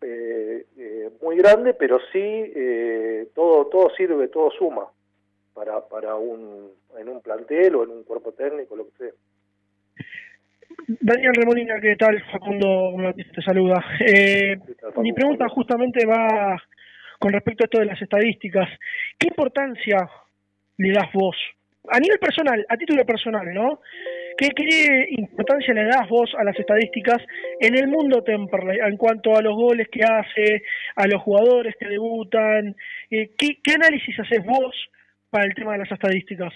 eh, eh, muy grande pero sí todo todo sirve todo suma para para un en un plantel o en un cuerpo técnico lo que sea Daniel Remolina, ¿qué tal? Facundo te saluda. Eh, mi pregunta justamente va con respecto a esto de las estadísticas. ¿Qué importancia le das vos? A nivel personal, a título personal, ¿no? ¿Qué, importancia le das vos a las estadísticas en el mundo Temperley en cuanto a los goles que hace, a los jugadores que debutan? Eh, ¿qué, ¿Qué análisis haces vos para el tema de las estadísticas?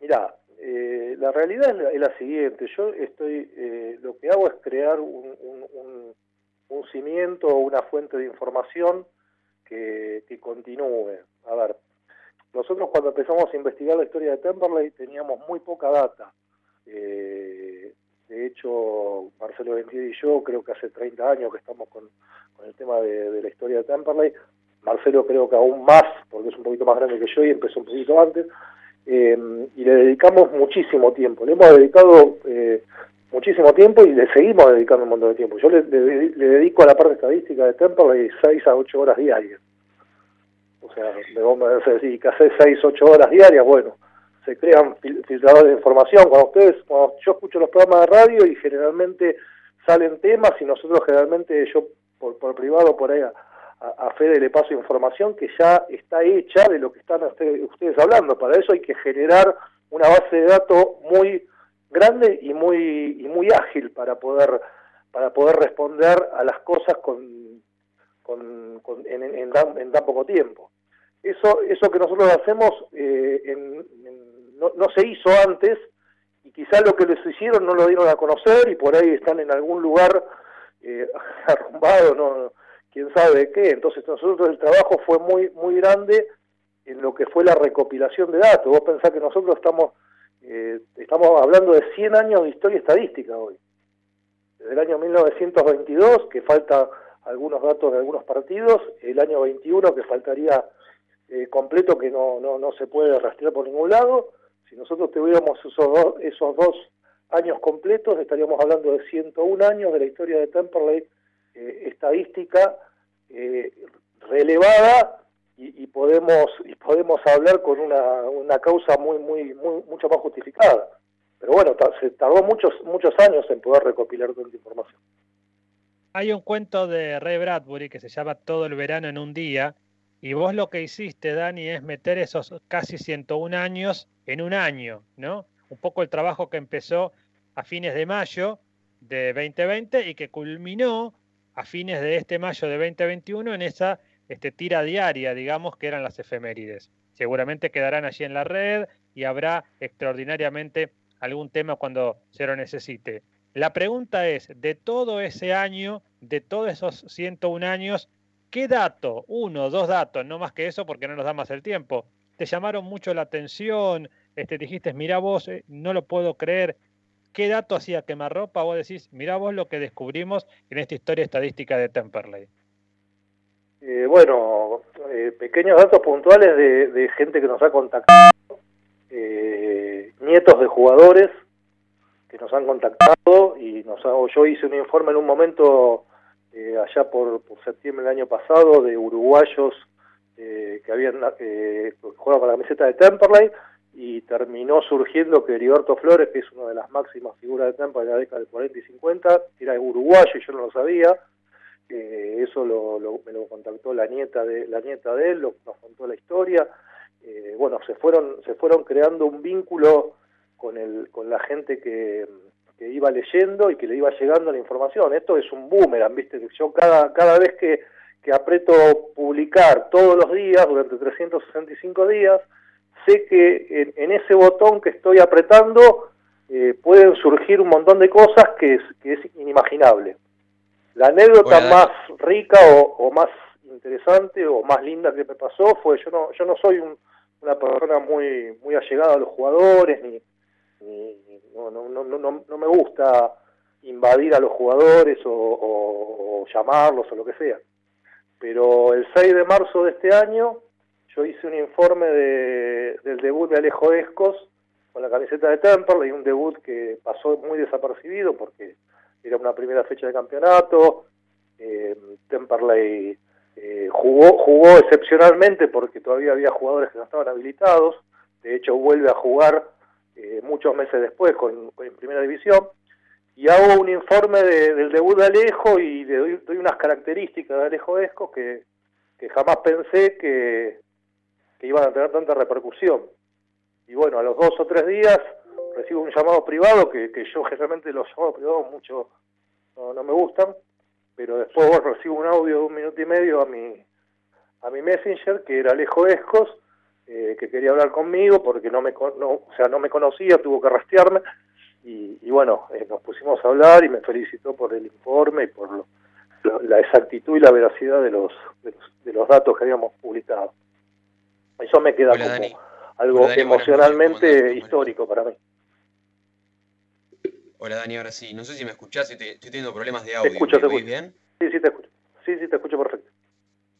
Mira, eh, la realidad es la, siguiente, yo estoy, eh, lo que hago es crear un, cimiento o una fuente de información que, que continúe. A ver, nosotros cuando empezamos a investigar la historia de Temperley teníamos muy poca data. Eh, de hecho, Marcelo Ventier y yo creo que hace 30 años que estamos con, el tema de, de, la historia de Temperley. Marcelo creo que aún más, porque es un poquito más grande que yo y empezó un poquito antes. Eh, y le dedicamos muchísimo tiempo. Le hemos dedicado eh, muchísimo tiempo y le seguimos dedicando un montón de tiempo. Yo le, dedico a la parte estadística de Temple 6 a 8 horas diarias. O sea, me vamos a decir que hace 6, 8 horas diarias, bueno, se crean filtradores de información. Cuando ustedes, cuando yo escucho los programas de radio y generalmente salen temas y nosotros generalmente, yo por, por privado por ahí a, Fede le paso información que ya está hecha de lo que están ustedes, hablando. Para eso hay que generar una base de datos muy grande y muy y muy ágil para poder para poder responder a las cosas con, con, en, tan, poco tiempo. Eso eso que nosotros hacemos eh, no, no se hizo antes y quizás lo que les hicieron no lo dieron a conocer y por ahí están en algún lugar eh, [laughs] arrumbado, no quién sabe qué. Entonces nosotros el trabajo fue muy muy grande en lo que fue la recopilación de datos. Vos pensás que nosotros estamos eh, estamos hablando de 100 años de historia estadística hoy. Desde el año 1922, que falta algunos datos de algunos partidos, el año 21 que faltaría eh, completo que no, no, no se puede rastrear por ningún lado. Si nosotros tuviéramos esos dos, esos dos años completos, estaríamos hablando de 101 años de la historia de Temperley eh, estadística eh, relevada y, podemos y podemos hablar con una, una causa muy muy mucho más justificada. Pero bueno se tardó muchos muchos años en poder recopilar tanta información. Hay un cuento de Ray Bradbury que se llama Todo el verano en un día y vos lo que hiciste Dani es meter esos casi 101 años en un año no un poco el trabajo que empezó a fines de mayo de 2020 y que culminó a fines de este mayo de 2021 en esa este, tira diaria, digamos, que eran las efemérides. Seguramente quedarán allí en la red y habrá extraordinariamente algún tema cuando se lo necesite. La pregunta es, de todo ese año, de todos esos 101 años, ¿qué dato, uno, dos datos, no más que eso porque no nos da más el tiempo, te llamaron mucho la atención? Este, dijiste, mira vos, eh, no lo puedo creer. ¿Qué dato hacía quemarropa? Vos decís, mira vos lo que descubrimos en esta historia estadística de Temperley. Eh, bueno, eh, pequeños datos puntuales de, gente que nos ha contactado, nietos de jugadores que nos han contactado y nos yo hice un informe en un momento allá por, septiembre del año pasado de uruguayos que habían jugado con la camiseta de Temperley y terminó surgiendo que Heriberto Flores, que es una de las máximas figuras de Tampa de la década del 40 y 50, era uruguayo y yo no lo sabía. Eh, eso lo, me lo contactó la nieta de la nieta de él, lo, nos contó la historia. Eh, bueno, se fueron se fueron creando un vínculo con el con la gente que, iba leyendo y que le iba llegando la información. Esto es un boomerang, ¿viste? Yo cada cada vez que que aprieto publicar todos los días durante 365 días sé que en, ese botón que estoy apretando eh, pueden surgir un montón de cosas que es, que es inimaginable. La anécdota más rica o, más interesante o más linda que me pasó fue, yo no, yo no soy una persona muy, muy allegada a los jugadores, ni, no, no, no, no, no me gusta invadir a los jugadores o, o llamarlos o lo que sea. Pero el 6 de marzo de este año yo hice un informe de, del debut de Alejo Escos con la camiseta de Temperley, un debut que pasó muy desapercibido porque era una primera fecha de campeonato, eh, Temperley eh, jugó, jugó excepcionalmente porque todavía había jugadores que no estaban habilitados, de hecho vuelve a jugar eh, muchos meses después con, en primera división, y hago un informe del debut de Alejo y le doy, doy unas características de Alejo Escos que, que jamás pensé que, iban a tener tanta repercusión. Y bueno, a los dos o tres días recibo un llamado privado, que, que yo generalmente los llamados privados mucho no, me gustan, pero después recibo un audio de un minuto y medio a mi, a mi messenger, que era Alejo Escos, eh, que quería hablar conmigo porque no me, no, o sea, no me conocía, tuvo que rastrearme, y, y bueno, eh, nos pusimos a hablar y me felicitó por el informe y por la exactitud y la veracidad de los, de los, de los datos que habíamos publicado. Eso me queda como algo emocionalmente histórico para mí. Hola Dani, ahora sí. No sé si me escuchás, estoy teniendo problemas de audio. ¿Te escucho, ¿Me bien? Sí, sí te escucho. Sí, sí, te escucho perfecto.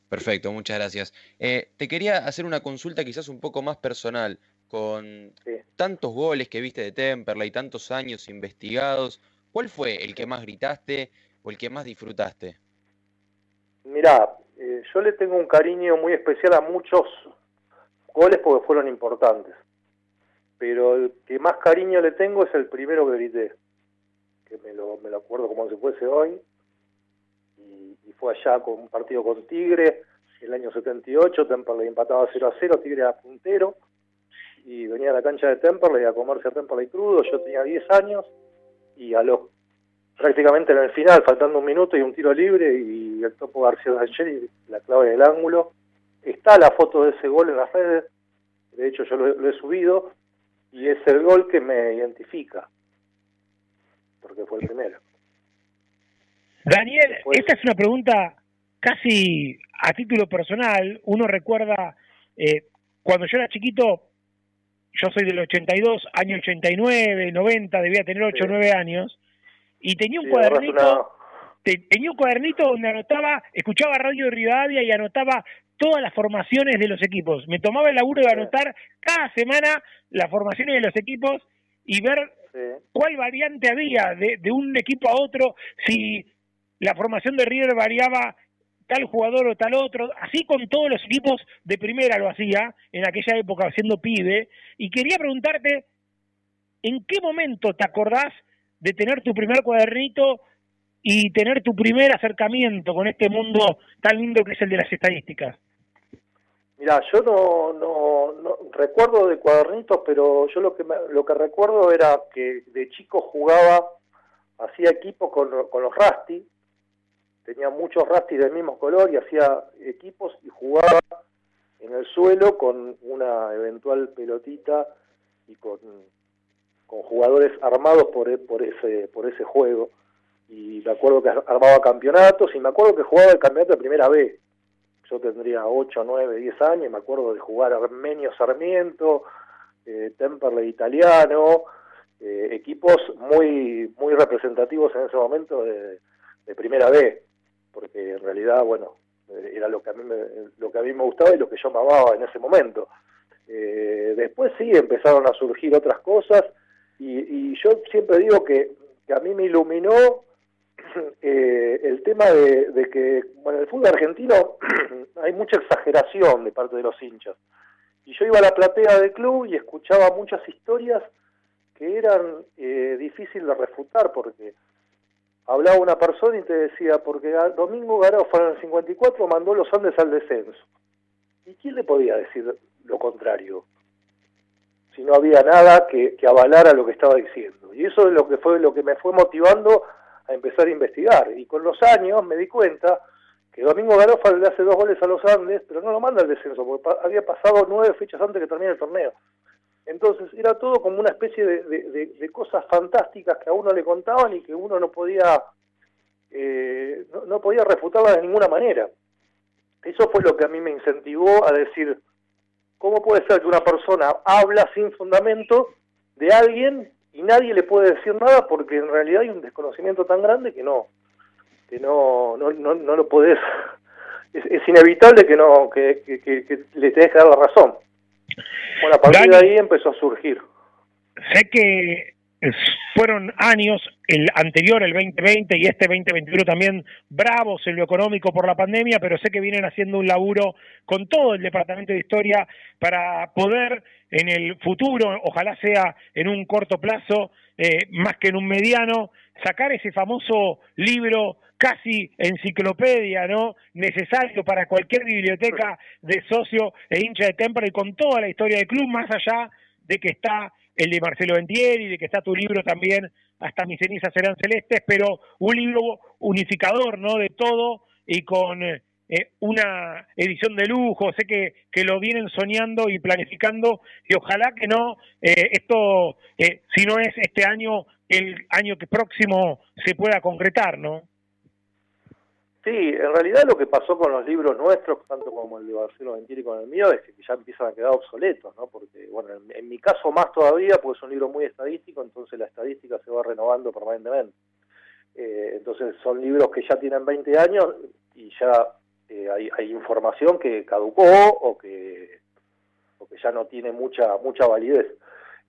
Perfecto, muchas gracias. Eh, te quería hacer una consulta quizás un poco más personal. Con tantos goles que viste de Temperley, tantos años investigados, ¿cuál fue el que más gritaste o el que más disfrutaste? Mirá, eh, yo le tengo un cariño muy especial a muchos goles porque fueron importantes. Pero el que más cariño le tengo es el primero que grité, que me lo, me lo acuerdo como si fuese hoy, y, fue allá con un partido con Tigre, el año 78, Temperley empataba 0 a 0, Tigre era puntero, y venía a la cancha de Temperley a comerse a Temperley crudo, yo tenía 10 años, y a los prácticamente en el final, faltando un minuto y un tiro libre, y el topo García Angeli, la clave del ángulo, Está la foto de ese gol en las redes, de hecho yo lo, he subido, y es el gol que me identifica, porque fue el primero. Daniel, esta es una pregunta casi a título personal. Uno recuerda, eh, cuando yo era chiquito, yo soy del 82, año 89, 90, debía tener 8 o 9 años, y tenía un cuadernito... tenía un cuadernito donde anotaba, escuchaba Radio Rivadavia y anotaba todas las formaciones de los equipos. Me tomaba el laburo de anotar cada semana las formaciones de los equipos y ver cuál variante había de, de, un equipo a otro, si la formación de River variaba tal jugador o tal otro, así con todos los equipos de primera lo hacía, en aquella época siendo pibe, y quería preguntarte, ¿en qué momento te acordás de tener tu primer cuadernito y tener tu primer acercamiento con este mundo tan lindo que es el de las estadísticas? Mira, yo no, no, recuerdo de cuadernitos, pero yo lo que lo que recuerdo era que de chico jugaba, hacía equipos con, con los Rasti, tenía muchos Rasti del mismo color y hacía equipos y jugaba en el suelo con una eventual pelotita y con con jugadores armados por, e, por, ese, por ese juego. Y me acuerdo que armaba campeonatos y me acuerdo que jugaba el campeonato de primera B. Yo tendría 8, 9, 10 años y me acuerdo de jugar Armenio Sarmiento, eh, Temperley Italiano, eh, equipos muy, muy representativos en ese momento de, primera B, porque en realidad, bueno, era lo que a mí me, lo que a mí me gustaba y lo que yo amaba en ese momento. Eh, después sí empezaron a surgir otras cosas y, yo siempre digo que, a mí me iluminó eh, el tema de, que, bueno, en el fútbol argentino [clears throat] hay mucha exageración de parte de los hinchas. Y yo iba a la platea del club y escuchaba muchas historias que eran eh, difíciles de refutar porque hablaba una persona y te decía, porque Domingo Garofa en el 54 mandó los Andes al descenso. ¿Y quién le podía decir lo contrario? Si no había nada que, avalara lo que estaba diciendo. Y eso es lo que fue lo que me fue motivando a empezar a investigar. Y con los años me di cuenta que Domingo Garofa le hace dos goles a los Andes, pero no lo manda al descenso, porque había pasado nueve fechas antes que termine el torneo. Entonces era todo como una especie de, cosas fantásticas que a uno le contaban y que uno no podía, eh, no, podía refutarlas de ninguna manera. Eso fue lo que a mí me incentivó a decir, ¿cómo puede ser que una persona habla sin fundamento de alguien y nadie le puede decir nada porque en realidad hay un desconocimiento tan grande que no, que no, no, no, lo podés, [laughs] es, inevitable que no, que, que le tenés que dar la razón. Bueno, a partir de ahí empezó a surgir. Sé que fueron años, el anterior, el 2020 y este 2021 también bravos en lo económico por la pandemia, pero sé que vienen haciendo un laburo con todo el Departamento de Historia para poder en el futuro, ojalá sea en un corto plazo, eh, más que en un mediano, sacar ese famoso libro casi enciclopedia, ¿no? Necesario para cualquier biblioteca de socio e hincha de Temple con toda la historia del club, más allá de que está el de Marcelo Ventieri, de que está tu libro también, hasta mis cenizas serán celestes, pero un libro unificador, ¿no? De todo y con eh, una edición de lujo, sé que, que lo vienen soñando y planificando y ojalá que no, eh, esto, eh, si no es este año, el año que próximo se pueda concretar, ¿no? Sí, en realidad lo que pasó con los libros nuestros, tanto como el de Barcelona y con el mío, es que ya empiezan a quedar obsoletos, ¿no? Porque, bueno, en, mi caso más todavía, porque es un libro muy estadístico, entonces la estadística se va renovando permanentemente. Eh, entonces son libros que ya tienen 20 años y ya eh, hay, información que caducó o que, o que ya no tiene mucha, mucha validez.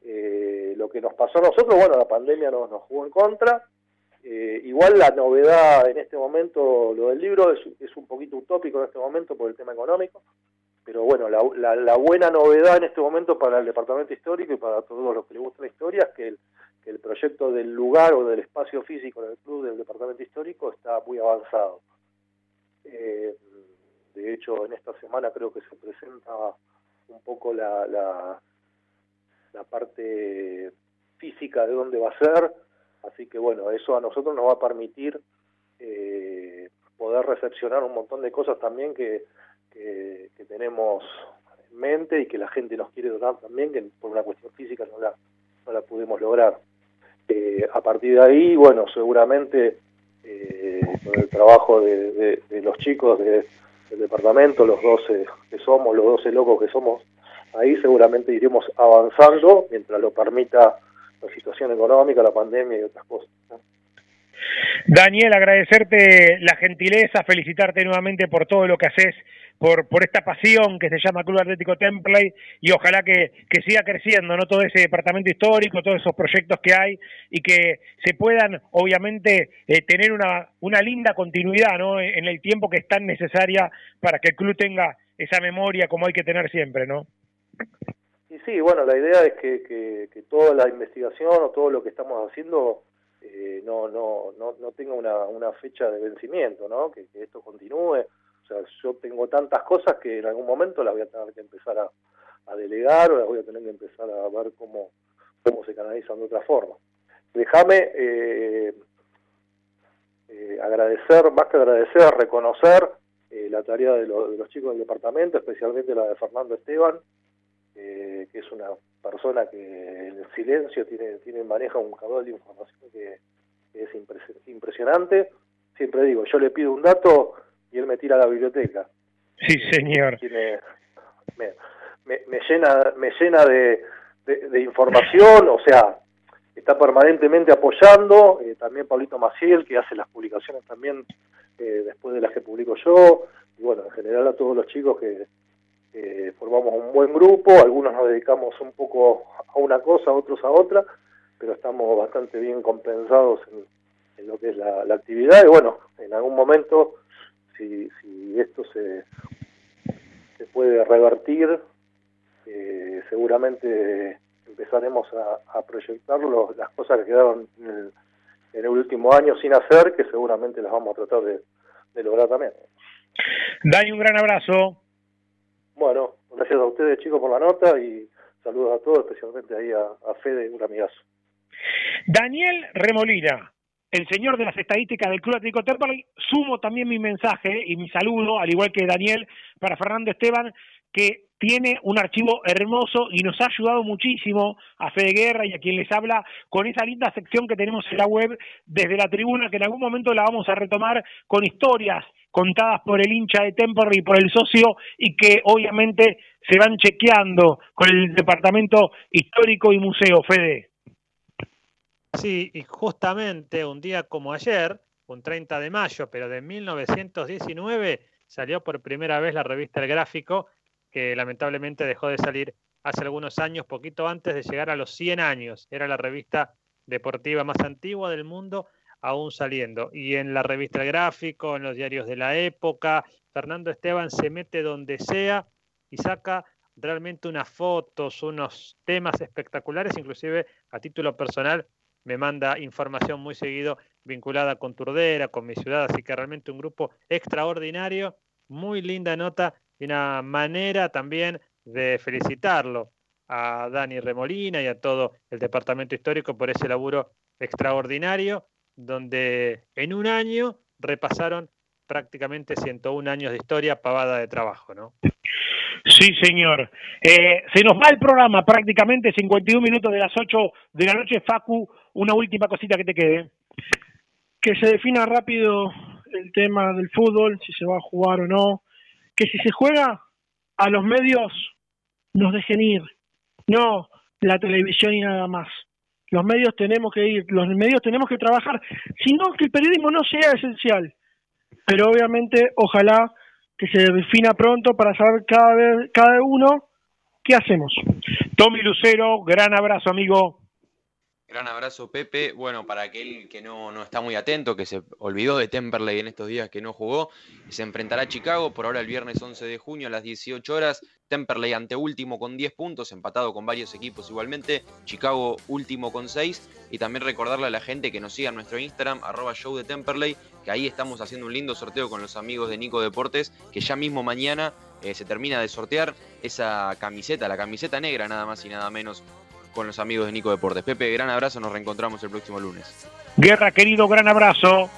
Eh, lo que nos pasó a nosotros, bueno, la pandemia nos jugó en contra, eh, igual la novedad en este momento, lo del libro, es, un poquito utópico en este momento por el tema económico, pero bueno, la, buena novedad en este momento para el departamento histórico y para todos los que les gusta la historia es que el, proyecto del lugar o del espacio físico del club del departamento histórico está muy avanzado. Eh, de hecho, en esta semana creo que se presenta un poco la, la, la parte física de dónde va a ser, Así que bueno, eso a nosotros nos va a permitir eh, poder recepcionar un montón de cosas también que, que, tenemos en mente y que la gente nos quiere donar también, que por una cuestión física no la, no la pudimos lograr. Eh, a partir de ahí, bueno, seguramente eh, con el trabajo de, los chicos del departamento, los 12 que somos, los 12 locos que somos, ahí seguramente iremos avanzando mientras lo permita situación económica, la pandemia y otras cosas. Daniel, agradecerte la gentileza, felicitarte nuevamente por todo lo que haces, por, por esta pasión que se llama Club Atlético Templey y ojalá que, siga creciendo, ¿no? Todo ese departamento histórico, todos esos proyectos que hay y que se puedan, obviamente, eh, tener una, una linda continuidad, ¿no? En el tiempo que es tan necesaria para que el club tenga esa memoria como hay que tener siempre, ¿no? Y sí, bueno, la idea es que, que, toda la investigación o todo lo que estamos haciendo eh, no, no, no, no tenga una, una fecha de vencimiento, ¿no? Que, esto continúe. O sea, yo tengo tantas cosas que en algún momento las voy a tener que empezar a, delegar o las voy a tener que empezar a ver cómo, cómo se canalizan de otra forma. Déjame eh, eh, agradecer, más que agradecer, reconocer la tarea de, de los chicos del departamento, especialmente la de Fernando Esteban, eh, que es una persona que silencio, tiene, tiene maneja un caudal de información que, es impresionante. Siempre digo, yo le pido un dato y él me tira a la biblioteca. Sí, señor. Tiene, me, me, llena, me llena de, de, información, o sea, está permanentemente apoyando. Eh, también Pablito Maciel, que hace las publicaciones también eh, después de las que publico yo. Y bueno, en general a todos los chicos que, formamos un buen grupo, algunos nos dedicamos un poco a una cosa, otros a otra, pero estamos bastante bien compensados en, lo que es la, actividad y bueno, en algún momento, si, si esto se, se puede revertir, eh, seguramente empezaremos a, proyectar las cosas que quedaron en el, en el, último año sin hacer, que seguramente las vamos a tratar de, de lograr también. Dani, un gran abrazo. Bueno, gracias a ustedes chicos por la nota y saludos a todos, especialmente ahí a, Fede, un amigazo. Daniel Remolina, el señor de las estadísticas del Club Atlético Temperley, sumo también mi mensaje y mi saludo, al igual que Daniel, para Fernando Esteban, que tiene un archivo hermoso y nos ha ayudado muchísimo a Fede Guerra y a quien les habla con esa linda sección que tenemos en la web desde la tribuna, que en algún momento la vamos a retomar con historias contadas por el hincha de Temperley y por el socio y que obviamente se van chequeando con el departamento histórico y museo, Fede. Sí, y justamente un día como ayer, un 30 de mayo, pero de 1919, salió por primera vez la revista El Gráfico, que lamentablemente dejó de salir hace algunos años, poquito antes de llegar a los 100 años. Era la revista deportiva más antigua del mundo aún saliendo. Y en la revista Gráfico, en los diarios de la época, Fernando Esteban se mete donde sea y saca realmente unas fotos, unos temas espectaculares, inclusive a título personal me manda información muy seguido vinculada con Turdera, con mi ciudad, así que realmente un grupo extraordinario, muy linda nota y una manera también de felicitarlo a Dani Remolina y a todo el departamento histórico por ese laburo extraordinario donde en un año repasaron prácticamente 101 años de historia pavada de trabajo, ¿no? Sí, señor. Eh, se nos va el programa prácticamente 51 minutos de las 8 de la noche. Facu, una última cosita que te quede. Que se defina rápido el tema del fútbol, si se va a jugar o no. Que si se juega, a los medios nos dejen ir. No la televisión y nada más los medios tenemos que ir, los medios tenemos que trabajar, sino que el periodismo no sea esencial. Pero obviamente, ojalá que se defina pronto para saber cada vez, cada uno qué hacemos. Tommy Lucero, gran abrazo, amigo. Gran abrazo, Pepe. Bueno, para aquel que no, no, está muy atento, que se olvidó de Temperley en estos días que no jugó, se enfrentará a Chicago por ahora el viernes 11 de junio a las 18 horas. Temperley ante último con 10 puntos, empatado con varios equipos igualmente. Chicago último con 6. Y también recordarle a la gente que nos siga en nuestro Instagram, arroba show de Temperley, que ahí estamos haciendo un lindo sorteo con los amigos de Nico Deportes, que ya mismo mañana eh, se termina de sortear esa camiseta, la camiseta negra nada más y nada menos con los amigos de Nico Deportes. Pepe, gran abrazo, nos reencontramos el próximo lunes. Guerra, querido, gran abrazo.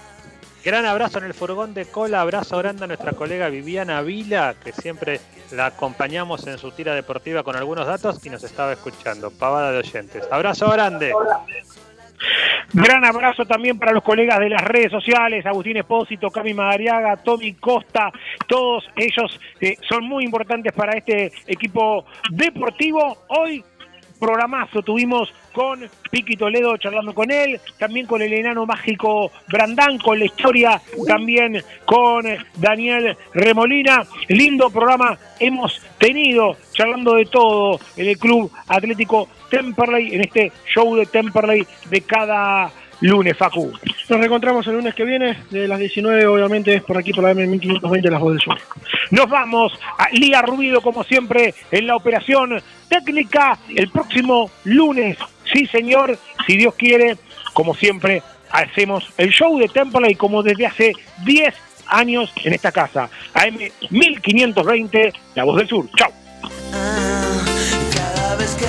Gran abrazo en el furgón de cola, abrazo grande a nuestra colega Viviana Vila, que siempre la acompañamos en su tira deportiva con algunos datos y nos estaba escuchando. Pavada de oyentes. Abrazo grande. Gran abrazo también para los colegas de las redes sociales, Agustín Espósito, Cami Madariaga, Tommy Costa, todos ellos eh, son muy importantes para este equipo deportivo. Hoy programazo tuvimos con Piqui Toledo charlando con él, también con el enano mágico Brandán, con la historia también con Daniel Remolina. Lindo programa hemos tenido charlando de todo en el Club Atlético Temperley, en este show de Temperley de cada lunes, Facu. Nos reencontramos el lunes que viene, de las 19, obviamente, por aquí por la M1520, Las Voces del Sur. Nos vamos a Lía Rubido, como siempre, en la operación técnica el próximo lunes. Sí, señor, si Dios quiere, como siempre, hacemos el show de Temple y como desde hace 10 años en esta casa. AM 1520, La Voz del Sur. Chao. Ah, cada vez que